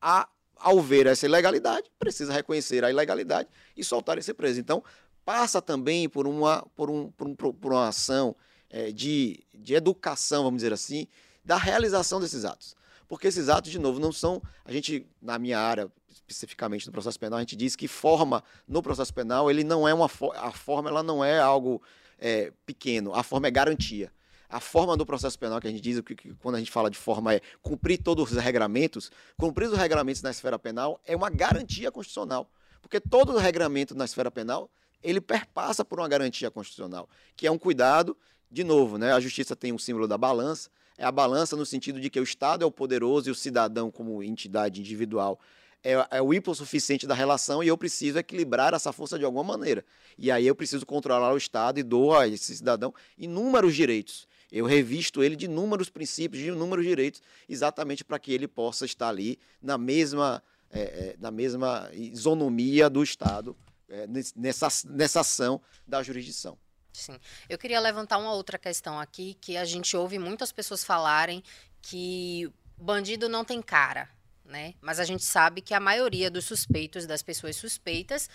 a, ao ver essa ilegalidade, precisa reconhecer a ilegalidade e soltar esse preso. Então, passa também por uma, por um, por, um, por uma ação é, de, de educação, vamos dizer assim, da realização desses atos. Porque esses atos, de novo, não são. A gente, na minha área, especificamente no processo penal, a gente diz que forma no processo penal, ele não é uma. A forma ela não é algo é, pequeno, a forma é garantia. A forma do processo penal que a gente diz, que, que, quando a gente fala de forma é cumprir todos os regramentos, cumprir os regramentos na esfera penal é uma garantia constitucional. Porque todo o regramento na esfera penal, ele perpassa por uma garantia constitucional, que é um cuidado, de novo, né? A justiça tem um símbolo da balança, é a balança no sentido de que o Estado é o poderoso e o cidadão, como entidade individual, é, é o hipossuficiente da relação e eu preciso equilibrar essa força de alguma maneira. E aí eu preciso controlar o Estado e dou a esse cidadão inúmeros direitos. Eu revisto ele de inúmeros princípios, de inúmeros direitos, exatamente para que ele possa estar ali na mesma, é, é, na mesma isonomia do Estado, é, nessa, nessa ação da jurisdição. Sim. Eu queria levantar uma outra questão aqui, que a gente ouve muitas pessoas falarem que bandido não tem cara. Né? Mas a gente sabe que a maioria dos suspeitos, das pessoas suspeitas,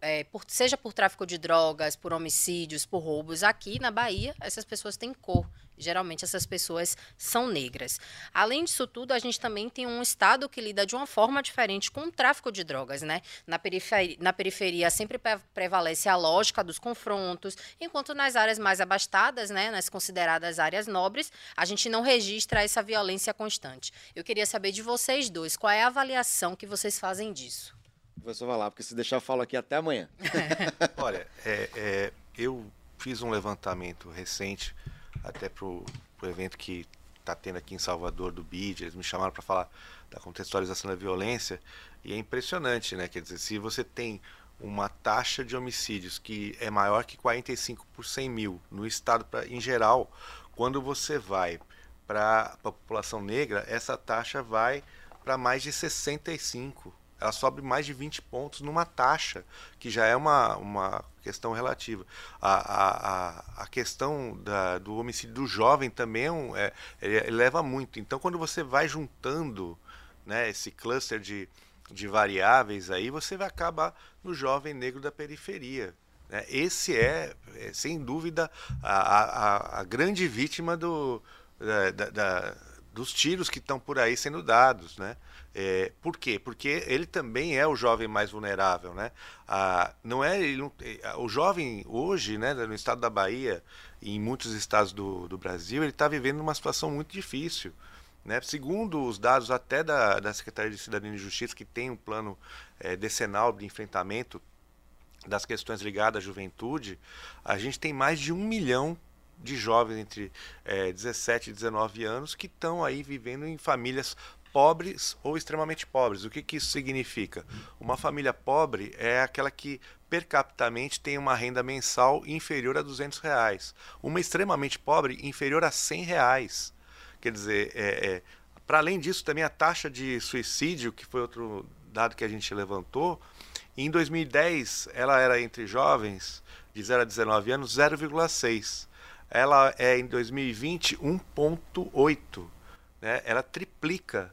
é, por, seja por tráfico de drogas, por homicídios, por roubos, aqui na Bahia, essas pessoas têm cor. Geralmente essas pessoas são negras. Além disso tudo, a gente também tem um estado que lida de uma forma diferente com o tráfico de drogas, né? Na periferia, na periferia sempre prevalece a lógica dos confrontos, enquanto nas áreas mais abastadas, né, nas consideradas áreas nobres, a gente não registra essa violência constante. Eu queria saber de vocês dois, qual é a avaliação que vocês fazem disso? Professor, vai lá, porque se deixar eu falo aqui até amanhã. Olha, é, é, eu fiz um levantamento recente, até para o evento que está tendo aqui em Salvador do BID, eles me chamaram para falar da contextualização da violência, e é impressionante, né? Quer dizer, se você tem uma taxa de homicídios que é maior que 45 por 100 mil no estado pra, em geral, quando você vai para a população negra, essa taxa vai para mais de 65 ela sobe mais de 20 pontos numa taxa, que já é uma, uma questão relativa. A, a, a questão da, do homicídio do jovem também é, é, ele leva muito. Então, quando você vai juntando né, esse cluster de, de variáveis, aí você vai acabar no jovem negro da periferia. Né? Esse é, é, sem dúvida, a, a, a grande vítima do, da, da dos tiros que estão por aí sendo dados, né? É, por quê? Porque ele também é o jovem mais vulnerável, né? Ah, não é é, o jovem hoje, né, no estado da Bahia e em muitos estados do, do Brasil, ele está vivendo uma situação muito difícil. Né? Segundo os dados até da, da Secretaria de Cidadania e Justiça, que tem um plano é, decenal de enfrentamento das questões ligadas à juventude, a gente tem mais de um milhão de jovens entre é, 17 e 19 anos que estão aí vivendo em famílias pobres ou extremamente pobres. O que, que isso significa? Uma família pobre é aquela que per capitamente tem uma renda mensal inferior a 200 reais. Uma extremamente pobre inferior a 100 reais. Quer dizer, é, é, para além disso, também a taxa de suicídio, que foi outro dado que a gente levantou, em 2010 ela era entre jovens de 0 a 19 anos 0,6 ela é em 2020 1,8. Né? Ela triplica.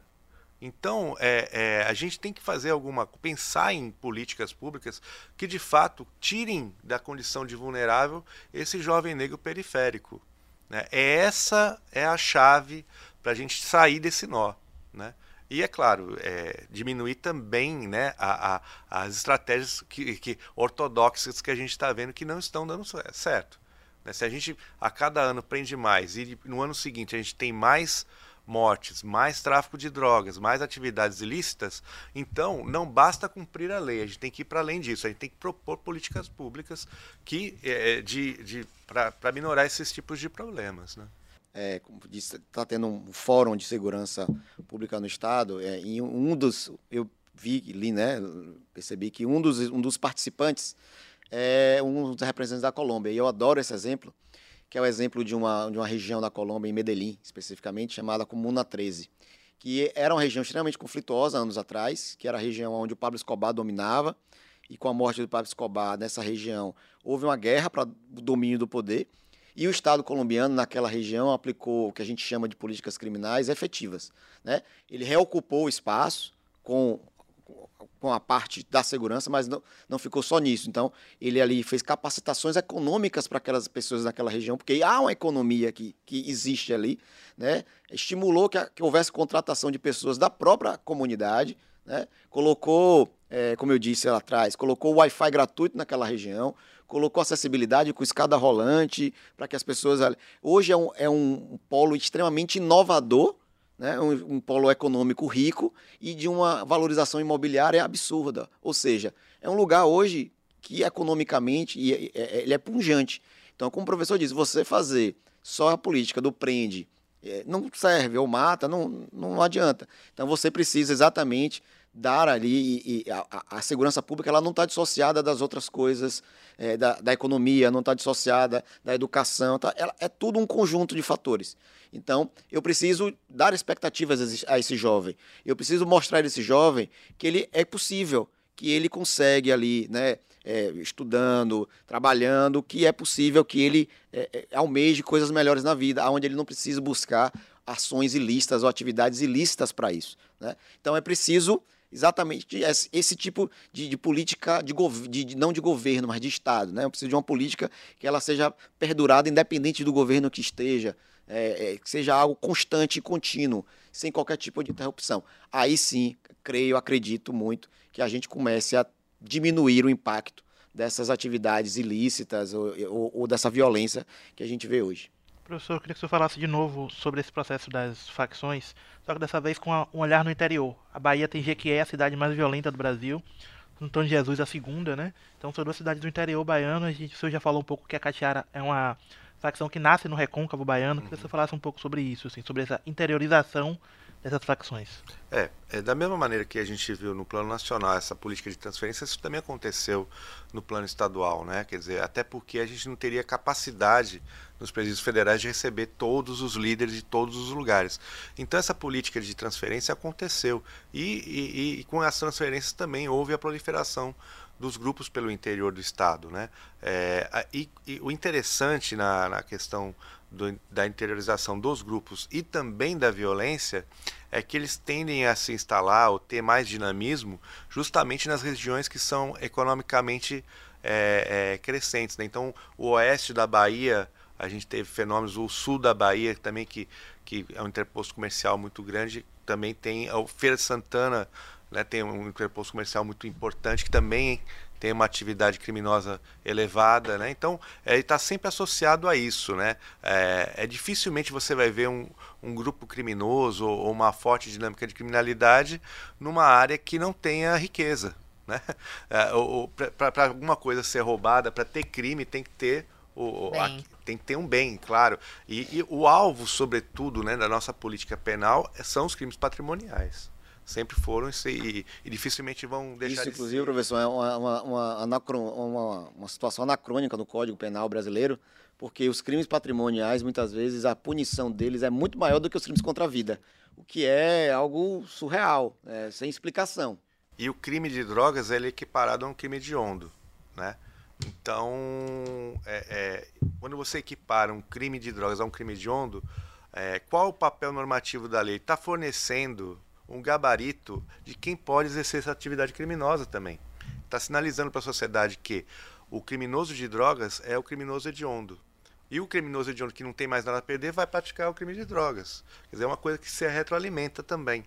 Então, é, é, a gente tem que fazer alguma. pensar em políticas públicas que de fato tirem da condição de vulnerável esse jovem negro periférico. Né? Essa é a chave para a gente sair desse nó. Né? E é claro, é, diminuir também né, a, a, as estratégias que, que, ortodoxas que a gente está vendo que não estão dando certo. Né? Se a gente a cada ano prende mais e no ano seguinte a gente tem mais mortes, mais tráfico de drogas, mais atividades ilícitas, então não basta cumprir a lei, a gente tem que ir para além disso, a gente tem que propor políticas públicas que é, de, de, para minorar esses tipos de problemas. Né? É, como disse, está tendo um fórum de segurança pública no estado, é, e um dos, eu vi, li, né, percebi que um dos, um dos participantes é um dos representantes da Colômbia. E eu adoro esse exemplo, que é o exemplo de uma, de uma região da Colômbia, em Medellín, especificamente, chamada Comuna 13, que era uma região extremamente conflituosa anos atrás, que era a região onde o Pablo Escobar dominava, e com a morte do Pablo Escobar nessa região, houve uma guerra para o domínio do poder, e o Estado colombiano, naquela região, aplicou o que a gente chama de políticas criminais efetivas. Né? Ele reocupou o espaço com com a parte da segurança, mas não, não ficou só nisso. Então, ele ali fez capacitações econômicas para aquelas pessoas daquela região, porque há uma economia que, que existe ali, né? estimulou que, que houvesse contratação de pessoas da própria comunidade, né? colocou, é, como eu disse lá atrás, colocou Wi-Fi gratuito naquela região, colocou acessibilidade com escada rolante, para que as pessoas. Hoje é um, é um polo extremamente inovador né, um, um, polo econômico rico e de uma valorização imobiliária absurda. Ou seja, é um lugar hoje que economicamente e, é, ele é punjante. Então, como o professor disse, você fazer só a política do prende é, não serve ou mata, não, não adianta. Então, você precisa exatamente dar ali e, e a, a, segurança pública ela não está dissociada das outras coisas é, da, da, economia não está dissociada da educação tá? ela, é tudo um conjunto de fatores então eu preciso dar expectativas a esse jovem eu preciso mostrar a esse jovem que ele é possível que ele consegue ali né é, estudando trabalhando que é possível que ele é, é almeje coisas melhores na vida onde ele não precisa buscar ações ilícitas ou atividades ilícitas para isso né? então é preciso exatamente esse tipo de, de política, de, de, não de governo, mas de Estado. Né? Eu preciso de uma política que ela seja perdurada, independente do governo que esteja, é, é, que seja algo constante e contínuo, sem qualquer tipo de interrupção. Aí sim, creio, acredito muito que a gente comece a diminuir o impacto dessas atividades ilícitas ou, ou, ou dessa violência que a gente vê hoje. Professor, eu queria que o senhor falasse de novo sobre esse processo das facções, só que dessa vez com um olhar no interior. A Bahia tem Jequié, a cidade mais violenta do Brasil. Antônio Jesus, a segunda, né? Então são duas cidades do interior baiano. A gente, o senhor já falou um pouco que a Catiara é uma facção que nasce no recôncavo baiano. Queria que você falasse um pouco sobre isso, assim, sobre essa interiorização dessas facções. É, é, da mesma maneira que a gente viu no plano nacional essa política de transferência, isso também aconteceu no plano estadual, né? Quer dizer, até porque a gente não teria capacidade nos presídios federais de receber todos os líderes de todos os lugares. Então essa política de transferência aconteceu e, e, e com as transferências também houve a proliferação dos grupos pelo interior do estado, né? É, e, e, o interessante na, na questão do, da interiorização dos grupos e também da violência é que eles tendem a se instalar ou ter mais dinamismo justamente nas regiões que são economicamente é, é, crescentes. Né? Então, o oeste da Bahia A gente teve fenômenos, o sul da Bahia também, que, que é um interposto comercial muito grande, também tem a Feira Santana, né, tem um interposto comercial muito importante que também tem uma atividade criminosa elevada, né? Então, é, ele está sempre associado a isso, né? É, é, dificilmente você vai ver um, um grupo criminoso ou, ou uma forte dinâmica de criminalidade numa área que não tenha riqueza, né? É, para alguma coisa ser roubada, para ter crime, tem que ter o, a, tem que ter um bem, claro. E, e, o alvo, sobretudo, né, da nossa política penal são os crimes patrimoniais sempre foram e, e dificilmente vão deixar Isso, de inclusive, ser. professor, é uma, uma, uma, uma, uma situação anacrônica no Código Penal brasileiro, porque os crimes patrimoniais, muitas vezes, a punição deles é muito maior do que os crimes contra a vida, o que é algo surreal, é, sem explicação. E o crime de drogas é equiparado a um crime hediondo, né? Então, é, é, quando você equipara um crime de drogas a um crime hediondo, é, qual o papel normativo da lei? Está fornecendo um gabarito de quem pode exercer essa atividade criminosa também. Está sinalizando para a sociedade que o criminoso de drogas é o criminoso hediondo. E o criminoso hediondo que não tem mais nada a perder vai praticar o crime de drogas. Quer dizer, é uma coisa que se retroalimenta também.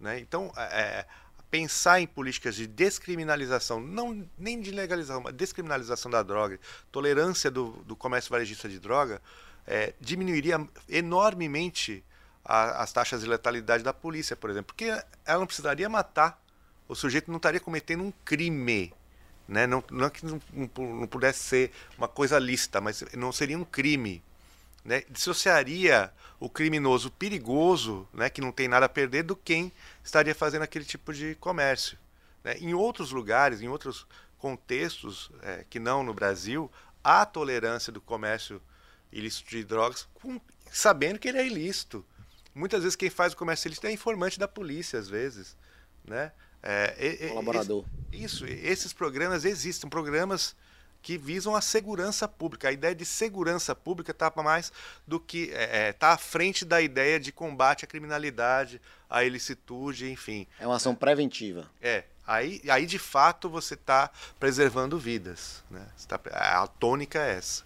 Né? Então, é, é pensar em políticas de descriminalização, não nem de legalização, mas descriminalização da droga, tolerância do, do comércio varejista de droga, é, diminuiria enormemente a, as taxas de letalidade da polícia, por exemplo, porque ela não precisaria matar, o sujeito não estaria cometendo um crime. Né? Não, não é que não, não pudesse ser uma coisa lícita, mas não seria um crime. Né? Dissociaria o criminoso perigoso, né, que não tem nada a perder, do quem estaria fazendo aquele tipo de comércio. Né? Em outros lugares, em outros contextos, é, que não no Brasil, há tolerância do comércio ilícito de drogas, com, sabendo que ele é ilícito. Muitas vezes quem faz o comércio ilícito é informante da polícia, às vezes. Né? É, Colaborador. Esse, isso, esses programas existem, programas que visam a segurança pública. A ideia de segurança pública está mais do que está é, é tá à frente da ideia de combate à criminalidade, à ilicitude, enfim. É uma ação preventiva. É. Aí, aí de fato você está preservando vidas. Né? Tá, a tônica é essa.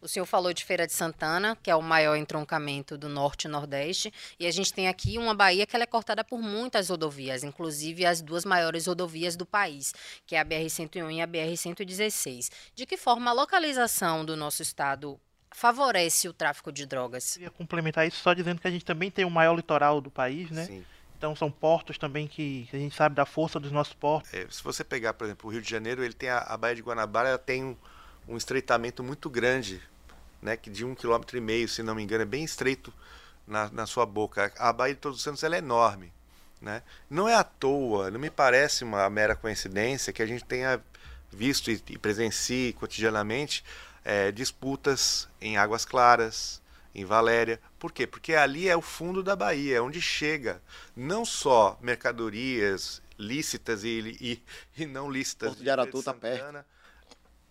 O senhor falou de Feira de Santana, que é o maior entroncamento do norte e nordeste, e a gente tem aqui uma Bahia que é cortada por muitas rodovias, inclusive as duas maiores rodovias do país, que é a BR-101 e a BR-116. De que forma a localização do nosso estado favorece o tráfico de drogas? Eu ia complementar isso só dizendo que a gente também tem o maior litoral do país, né? Sim. Então são portos também que a gente sabe da força dos nossos portos. É, se você pegar, por exemplo, o Rio de Janeiro, ele tem a, a Baía de Guanabara, ela tem um, um estreitamento muito grande né, que de um quilômetro e meio, se não me engano, é bem estreito na, na sua boca. A Baía de Todos os Santos ela é enorme. Né? Não é à toa, não me parece uma mera coincidência que a gente tenha visto e, e presencie cotidianamente é, disputas em Águas Claras, em Valéria. Por quê? Porque ali é o fundo da Bahia, é onde chega não só mercadorias lícitas e, e, e não lícitas. Porto de Aratu está perto.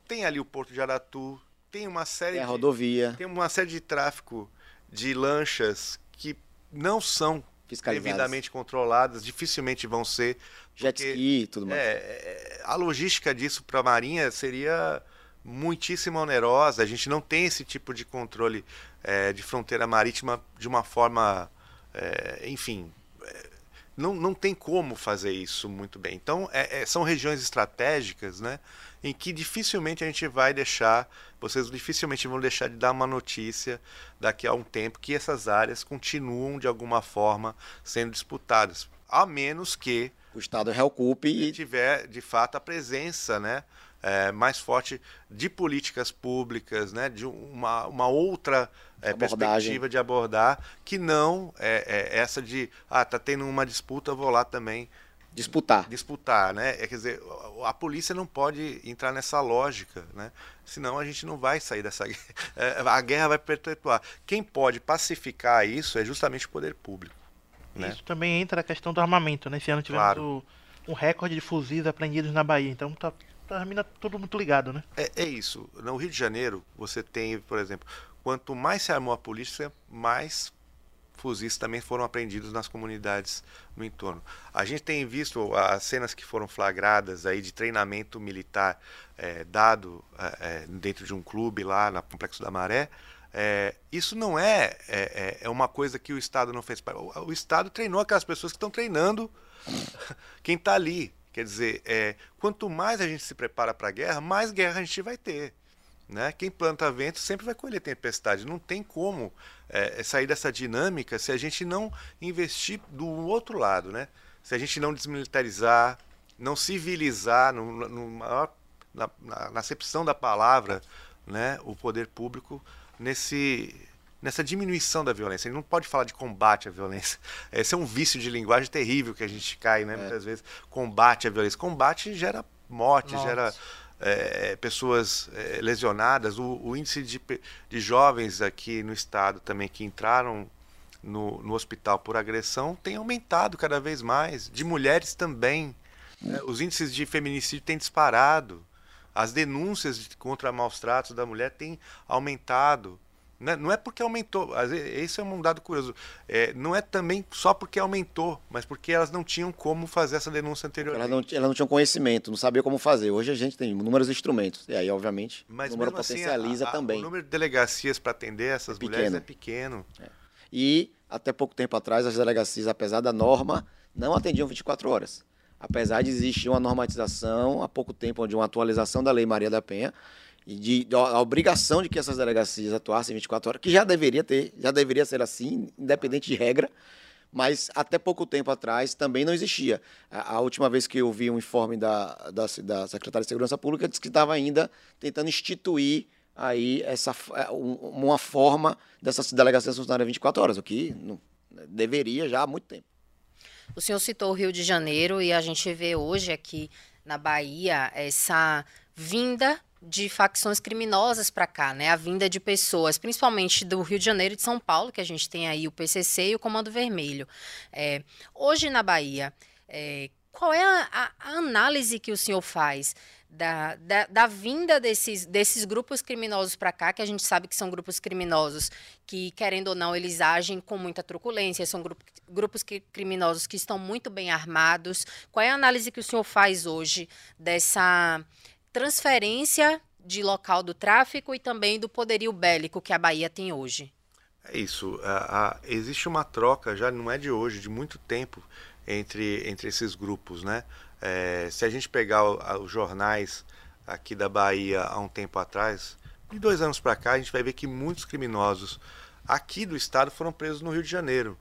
Tem ali o Porto de Aratu, tem uma série tem a de, rodovia. Tem uma série de tráfico de lanchas que não são devidamente controladas, dificilmente vão ser. Jet ski e tudo mais. É, é, a logística disso para a Marinha seria muitíssimo onerosa. A gente não tem esse tipo de controle é, de fronteira marítima de uma forma, é, enfim, é, não, não tem como fazer isso muito bem. Então, é, é, são regiões estratégicas, né? Em que dificilmente a gente vai deixar, vocês dificilmente vão deixar de dar uma notícia daqui a um tempo que essas áreas continuam de alguma forma sendo disputadas, a menos que o Estado reocupe e tiver de fato a presença, né? É, mais forte de políticas públicas, né, de uma, uma outra é, perspectiva de abordar, que não é, é, essa de, ah, tá tendo uma disputa, vou lá também disputar. Disputar, né? É, quer dizer, a polícia não pode entrar nessa lógica, né? Senão a gente não vai sair dessa guerra. É, a guerra vai perpetuar. Quem pode pacificar isso é justamente o poder público. Né? Isso também entra a questão do armamento, né? Esse ano tivemos claro. o, um recorde de fuzis apreendidos na Bahia, então tá, termina tudo muito ligado, né? É, é isso. No Rio de Janeiro, você tem, por exemplo, quanto mais se armou a polícia, mais fuzis também foram apreendidos nas comunidades no entorno. A gente tem visto as cenas que foram flagradas aí de treinamento militar é, dado é, dentro de um clube lá no Complexo da Maré, É, isso não é, é, é, é uma coisa que o Estado não fez. O, o Estado treinou aquelas pessoas que estão treinando quem está ali. Quer dizer, é, quanto mais a gente se prepara para a guerra, mais guerra a gente vai ter. Né? Quem planta vento sempre vai colher tempestade. Não tem como é, sair dessa dinâmica se a gente não investir do outro lado. Né? Se a gente não desmilitarizar, não civilizar, no, no maior, na, na, acepção da palavra, né? o poder público nesse nessa diminuição da violência. Ele não pode falar de combate à violência. Esse é um vício de linguagem terrível que a gente cai, né? É. Muitas vezes combate à violência. Combate gera morte, Nossa. gera é, pessoas é, lesionadas. O, o índice de, de, jovens aqui no estado também que entraram no, no hospital por agressão tem aumentado cada vez mais. De mulheres também. É, os índices de feminicídio têm disparado. As denúncias contra maus tratos da mulher têm aumentado. Né? Não é porque aumentou, esse é um dado curioso. É, não é também só porque aumentou, mas porque elas não tinham como fazer essa denúncia anteriormente. Elas não, elas não tinham conhecimento, não sabiam como fazer. Hoje a gente tem inúmeros instrumentos. E aí, obviamente, mas o número assim, potencializa a, a, também. O número de delegacias para atender essas é mulheres é pequeno. É. E até pouco tempo atrás, as delegacias, apesar da norma, não atendiam 24 horas apesar de existir uma normatização há pouco tempo, de uma atualização da Lei Maria da Penha, e de, de, a obrigação de que essas delegacias atuassem 24 horas, que já deveria ter, já deveria ser assim, independente de regra, mas até pouco tempo atrás também não existia. A, a última vez que eu vi um informe da, da, da Secretaria de Segurança Pública disse que estava ainda tentando instituir aí essa, é, uma forma dessas delegacias funcionarem 24 horas, o que não, deveria já há muito tempo. O senhor citou o Rio de Janeiro e a gente vê hoje aqui na Bahia essa vinda de facções criminosas para cá, né? A vinda de pessoas, principalmente do Rio de Janeiro e de São Paulo, que a gente tem aí o PCC e o Comando Vermelho. É, hoje na Bahia, é, qual é a, a, análise que o senhor faz da, da, da, vinda desses, desses grupos criminosos para cá, que a gente sabe que são grupos criminosos que, querendo ou não, eles agem com muita truculência, são grupo, grupos que, criminosos que estão muito bem armados. Qual é a análise que o senhor faz hoje dessa transferência de local do tráfico e também do poderio bélico que a Bahia tem hoje. É isso. A, a, existe uma troca, já não é de hoje, de muito tempo, entre, entre esses grupos. Né? É, se a gente pegar o, os jornais aqui da Bahia há um tempo atrás, de dois anos para cá, a gente vai ver que muitos criminosos aqui do estado foram presos no Rio de Janeiro.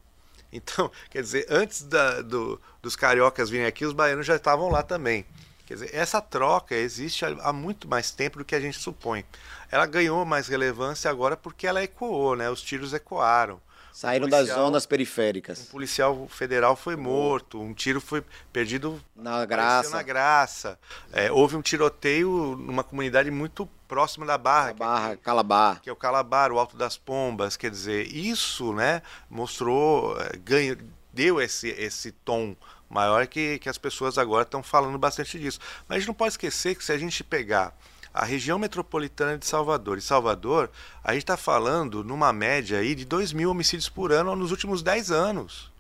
Então, quer dizer, antes da, do, dos cariocas virem aqui, os baianos já estavam lá também. Quer dizer, essa troca existe há muito mais tempo do que a gente supõe. Ela ganhou mais relevância agora porque ela ecoou, né? Os tiros ecoaram. Saíram um policial, das zonas periféricas. Um policial federal foi morto, um tiro foi perdido na graça. Na graça. É, houve um tiroteio numa comunidade muito próxima da Barra. Que Barra, é, Calabar. Que é o Calabar, o Alto das Pombas. Quer dizer, isso né, mostrou, é, ganho, deu esse, esse tom maior que, que as pessoas agora estão falando bastante disso. Mas a gente não pode esquecer que se a gente pegar a região metropolitana de Salvador e Salvador, a gente está falando numa média aí de 2 mil homicídios por ano nos últimos 10 anos.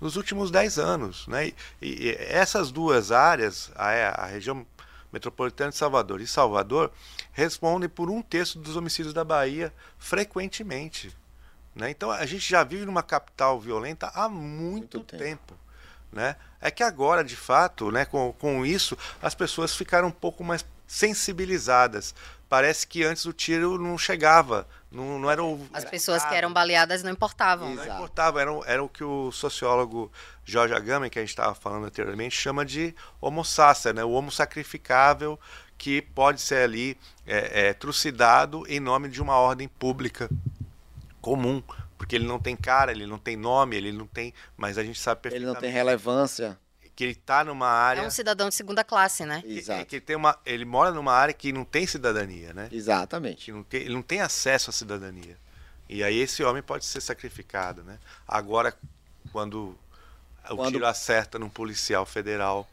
Nos últimos 10 anos. Né? E, e essas duas áreas, a, a região metropolitana de Salvador e Salvador, respondem por um terço dos homicídios da Bahia frequentemente. Né? Então a gente já vive numa capital violenta há muito, muito tempo. tempo. Né? É que agora, de fato, né, com, com isso, as pessoas ficaram um pouco mais sensibilizadas. Parece que antes o tiro não chegava, não, não era o. As pessoas que eram baleadas não importavam. Não importava, era, era o que o sociólogo Jorge Agamben, que a gente estava falando anteriormente, chama de homo sacer, né? o homo sacrificável que pode ser ali é, é, trucidado em nome de uma ordem pública comum porque ele não tem cara, ele não tem nome, ele não tem, mas a gente sabe perfeitamente. Ele não tem relevância. Que ele está numa área. É um cidadão de segunda classe, né? Exato. Que, que ele, tem uma, ele mora numa área que não tem cidadania, né? Exatamente. Que não tem, ele não tem acesso à cidadania. E aí esse homem pode ser sacrificado, né? Agora, quando, quando... o tiro acerta num policial federal,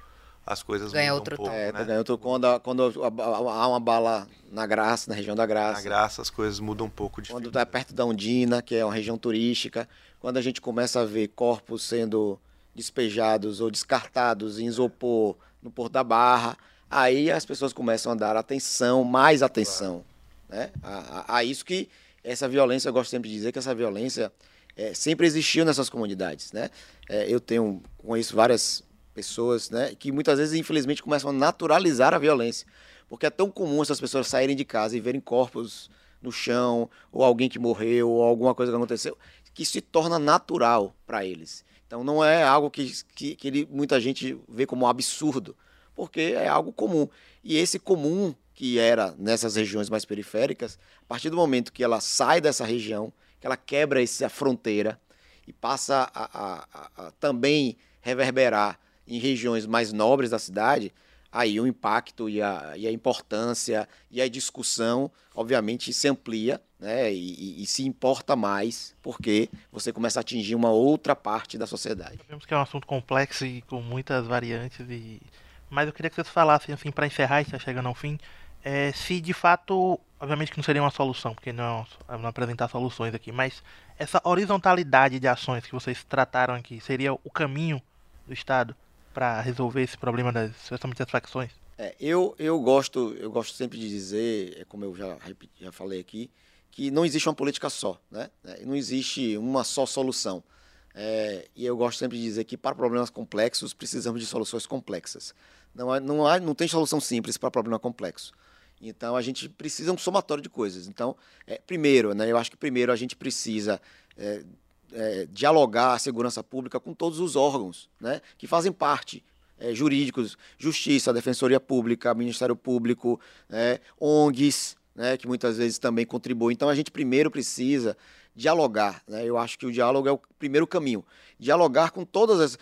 as coisas ganha mudam outro um pouco, tom. É, né? ganha outro, quando, quando há uma bala na Graça, na região da Graça. Na Graça as coisas mudam um pouco de Quando está perto da Ondina, que é uma região turística, quando a gente começa a ver corpos sendo despejados ou descartados em isopor no Porto da Barra, aí as pessoas começam a dar atenção, mais atenção, claro. né? A, a, a, isso que essa violência, eu gosto sempre de dizer que essa violência é, sempre existiu nessas comunidades, né? É, eu tenho conheço várias pessoas, né, que muitas vezes infelizmente começam a naturalizar a violência, porque é tão comum essas pessoas saírem de casa e verem corpos no chão, ou alguém que morreu, ou alguma coisa que aconteceu, que se torna natural para eles. Então não é algo que, que, que ele, muita gente vê como absurdo, porque é algo comum. E esse comum que era nessas regiões mais periféricas, a partir do momento que ela sai dessa região, que ela quebra essa fronteira e passa a, a, a, a também reverberar em regiões mais nobres da cidade, aí o impacto e a, e a importância e a discussão, obviamente, se amplia né, e, e, se importa mais, porque você começa a atingir uma outra parte da sociedade. Vemos que é um assunto complexo e com muitas variantes, e... mas eu queria que vocês falassem, assim, para encerrar está chegando ao fim, é, se de fato, obviamente que não seria uma solução, porque não, não apresentar soluções aqui, mas essa horizontalidade de ações que vocês trataram aqui seria o caminho do Estado para resolver esse problema das, especialmente das facções? É, eu, eu gosto eu gosto sempre de dizer, é como eu já, já falei aqui, que não existe uma política só, né? É, não existe uma só solução. É, e eu gosto sempre de dizer que para problemas complexos precisamos de soluções complexas. Não, há, não, há, não tem solução simples para problema complexo. Então a gente precisa um somatório de coisas. Então, é, primeiro, né, eu acho que primeiro a gente precisa é, é, dialogar a segurança pública com todos os órgãos né, que fazem parte. É, jurídicos, Justiça, Defensoria Pública, Ministério Público, é, ONGs, né, que muitas vezes também contribuem. Então a gente primeiro precisa dialogar. Né? Eu acho que o diálogo é o primeiro caminho. Dialogar com todas as.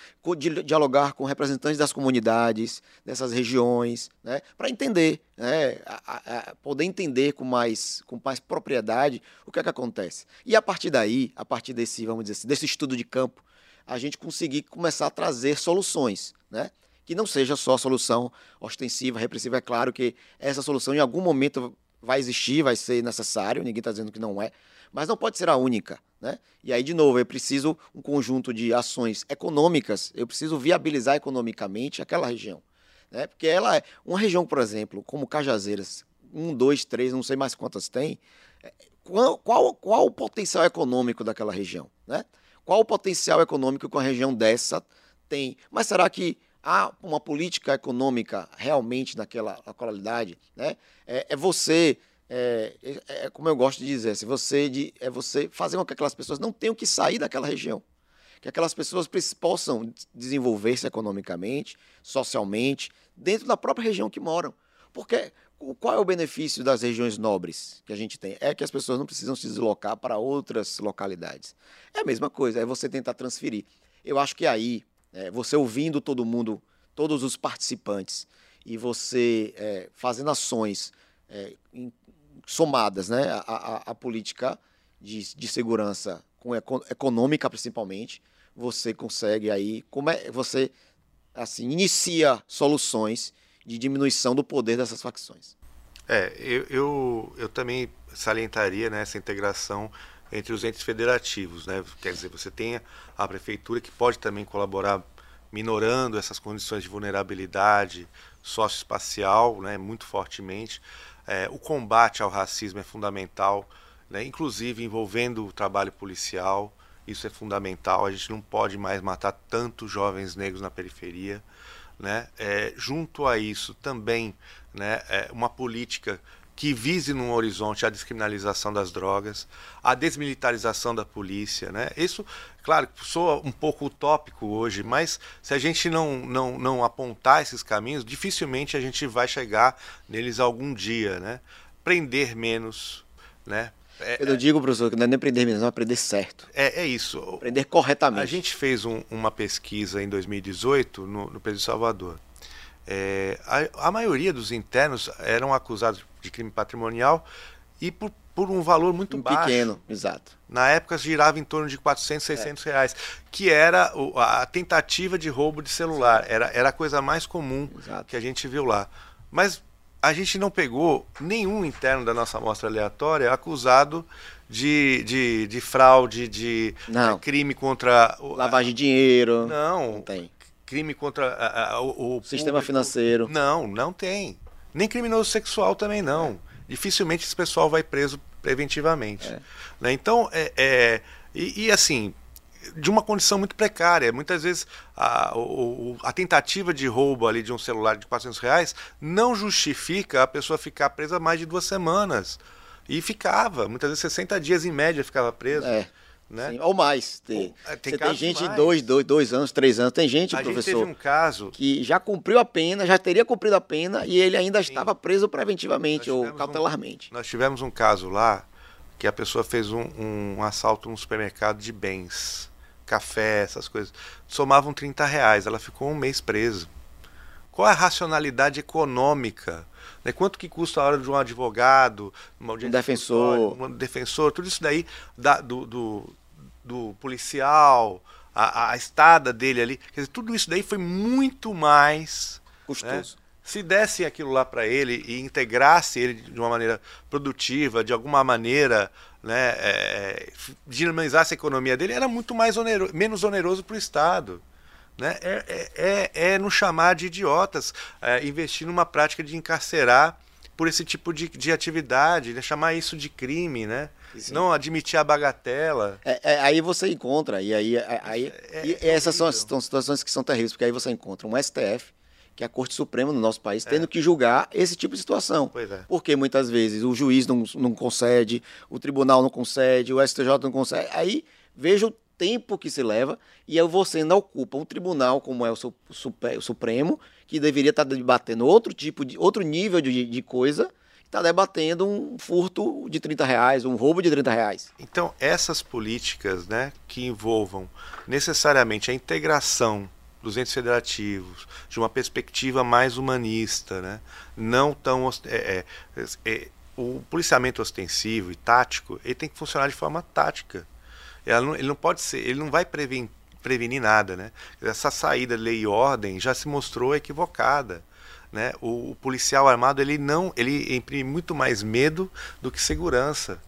dialogar com representantes das comunidades, dessas regiões, né? para entender, né? A, a, poder entender com mais, com mais propriedade o que é que acontece. E a partir daí, a partir desse, vamos dizer assim, desse estudo de campo, a gente conseguir começar a trazer soluções. Né? Que não seja só a solução ostensiva, repressiva. É claro que essa solução em algum momento vai existir, vai ser necessário, ninguém está dizendo que não é mas não pode ser a única. Né? E aí, de novo, eu preciso um conjunto de ações econômicas, eu preciso viabilizar economicamente aquela região. Né? Porque ela é uma região, por exemplo, como Cajazeiras, um, dois, três, não sei mais quantas tem, é, qual, qual, qual o potencial econômico daquela região? Né? Qual o potencial econômico que uma região dessa tem? Mas será que há uma política econômica realmente naquela qualidade? Né? É, é você é, é, é, como eu gosto de dizer, se você de, é você fazer com que aquelas pessoas não tenham que sair daquela região, que aquelas pessoas possam desenvolver-se economicamente, socialmente, dentro da própria região que moram. Porque qual é o benefício das regiões nobres que a gente tem? É que as pessoas não precisam se deslocar para outras localidades. É a mesma coisa, é você tentar transferir. Eu acho que aí, é, você ouvindo todo mundo, todos os participantes, e você é, fazendo ações é, em, somadas né, a, a, a política de, de segurança com econômica principalmente, você consegue aí, como é, você assim inicia soluções de diminuição do poder dessas facções. É, eu, eu, eu também salientaria né, essa integração entre os entes federativos, né? Quer dizer, você tem a prefeitura que pode também colaborar minorando essas condições de vulnerabilidade socioespacial, né, muito fortemente, é, o combate ao racismo é fundamental, né? inclusive envolvendo o trabalho policial. Isso é fundamental. A gente não pode mais matar tantos jovens negros na periferia. Né? É, junto a isso, também né, é uma política que vise num horizonte a descriminalização das drogas, a desmilitarização da polícia, né? Isso, claro, soa um pouco utópico hoje, mas se a gente não, não, não apontar esses caminhos, dificilmente a gente vai chegar neles algum dia, né? Prender menos, né? É, eu é digo, professor, que não é nem aprender menos, é aprender certo. É, é isso. Aprender corretamente. A gente fez um, uma pesquisa em 2018 no, no Pedro Salvador. É, a, a, maioria dos internos eram acusados de crime patrimonial e por, por um valor muito um baixo. Pequeno, exato. Na época girava em torno de 400, 600 é. reais, que era a tentativa de roubo de celular. Era, era a coisa mais comum exato. que a gente viu lá. Mas a gente não pegou nenhum interno da nossa amostra aleatória acusado de, de, de fraude, de não. crime contra. Lavagem de dinheiro. Não. Não tem crime contra a, a, o, o, sistema público. financeiro. Não, não tem. Nem criminoso sexual também não. Dificilmente esse pessoal vai preso preventivamente. É. Né? Então, é, é e, e, assim, de uma condição muito precária. Muitas vezes a, o, a, tentativa de roubo ali de um celular de 400 reais não justifica a pessoa ficar presa mais de duas semanas. E ficava, muitas vezes 60 dias em média ficava preso. É. Né? Sim, ou mais. Tem, é, tem, tem gente de dois, dois, dois anos, três anos. Tem gente, a professor, gente teve um caso que já cumpriu a pena, já teria cumprido a pena e ele ainda Sim. estava preso preventivamente ou cautelarmente. Um, nós tivemos um caso lá que a pessoa fez um, um assalto num supermercado de bens, café, essas coisas. Somavam 30 reais. Ela ficou um mês presa. Qual é a racionalidade econômica? Né? Quanto que custa a hora de um advogado, um defensor, um defensor, tudo isso daí da, do, do, do, policial, a, a estada dele ali, quer dizer, tudo isso daí foi muito mais custoso. Né? Se desse aquilo lá para ele e integrasse ele de uma maneira produtiva, de alguma maneira, né, é, dinamizasse a economia dele, era muito mais oneroso, menos oneroso para o Estado. Né? É, é, é, é nos chamar de idiotas, é, investir numa prática de encarcerar por esse tipo de, de atividade, né? chamar isso de crime, né? Sim. Não admitir a bagatela. É, é, aí você encontra, e aí, é, aí é, e essas são, são situações que são terríveis, porque aí você encontra um STF, que é a Corte Suprema no nosso país, tendo que julgar esse tipo de situação. Porque muitas vezes o juiz não, não concede, o tribunal não concede, o STJ não concede. Aí veja o tempo que se leva e aí você ainda ocupa um tribunal como é o, o Supremo, que deveria estar debatendo outro tipo de outro nível de, de coisa, está debatendo um furto de 30 reais, um roubo de 30 reais. Então, essas políticas né, que envolvam necessariamente a integração dos entes federativos, de uma perspectiva mais humanista, né, não tão. É, é, é, o policiamento ostensivo e tático ele tem que funcionar de forma tática não, ele não pode ser, ele não vai prevenir, prevenir nada, né? Essa saída lei e ordem já se mostrou equivocada. Né? O, o, policial armado ele não, ele imprime muito mais medo do que segurança.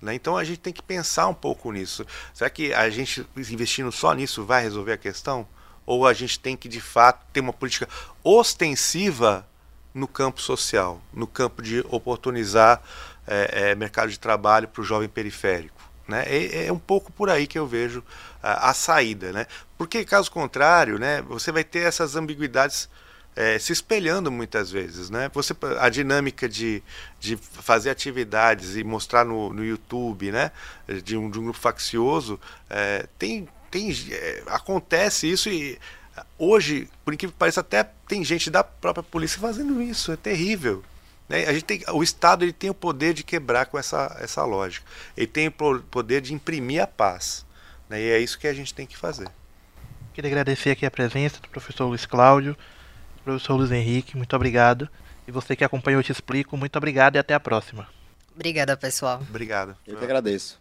Né? Então a gente tem que pensar um pouco nisso. Será que a gente investindo só nisso vai resolver a questão? Ou a gente tem que de fato ter uma política ostensiva no campo social, no campo de oportunizar é, é, mercado de trabalho para o jovem periférico? Né? É, é, um pouco por aí que eu vejo a, a, saída. Né? Porque, caso contrário, né, você vai ter essas ambiguidades é, se espelhando muitas vezes. Né? Você, a dinâmica de, de fazer atividades e mostrar no, no YouTube né, de, um, de um grupo faccioso, é, tem, tem, é, acontece isso e hoje, por incrível que pareça, até tem gente da própria polícia fazendo isso. É terrível. Né? A gente tem, o Estado ele tem o poder de quebrar com essa, essa lógica. Ele tem o poder de imprimir a paz. Né? E é isso que a gente tem que fazer. Queria agradecer aqui a presença do professor Luiz Cláudio, do professor Luiz Henrique, muito obrigado. E você que acompanhou Te Explico, muito obrigado e até a próxima. Obrigada, pessoal. Obrigado. Eu que agradeço.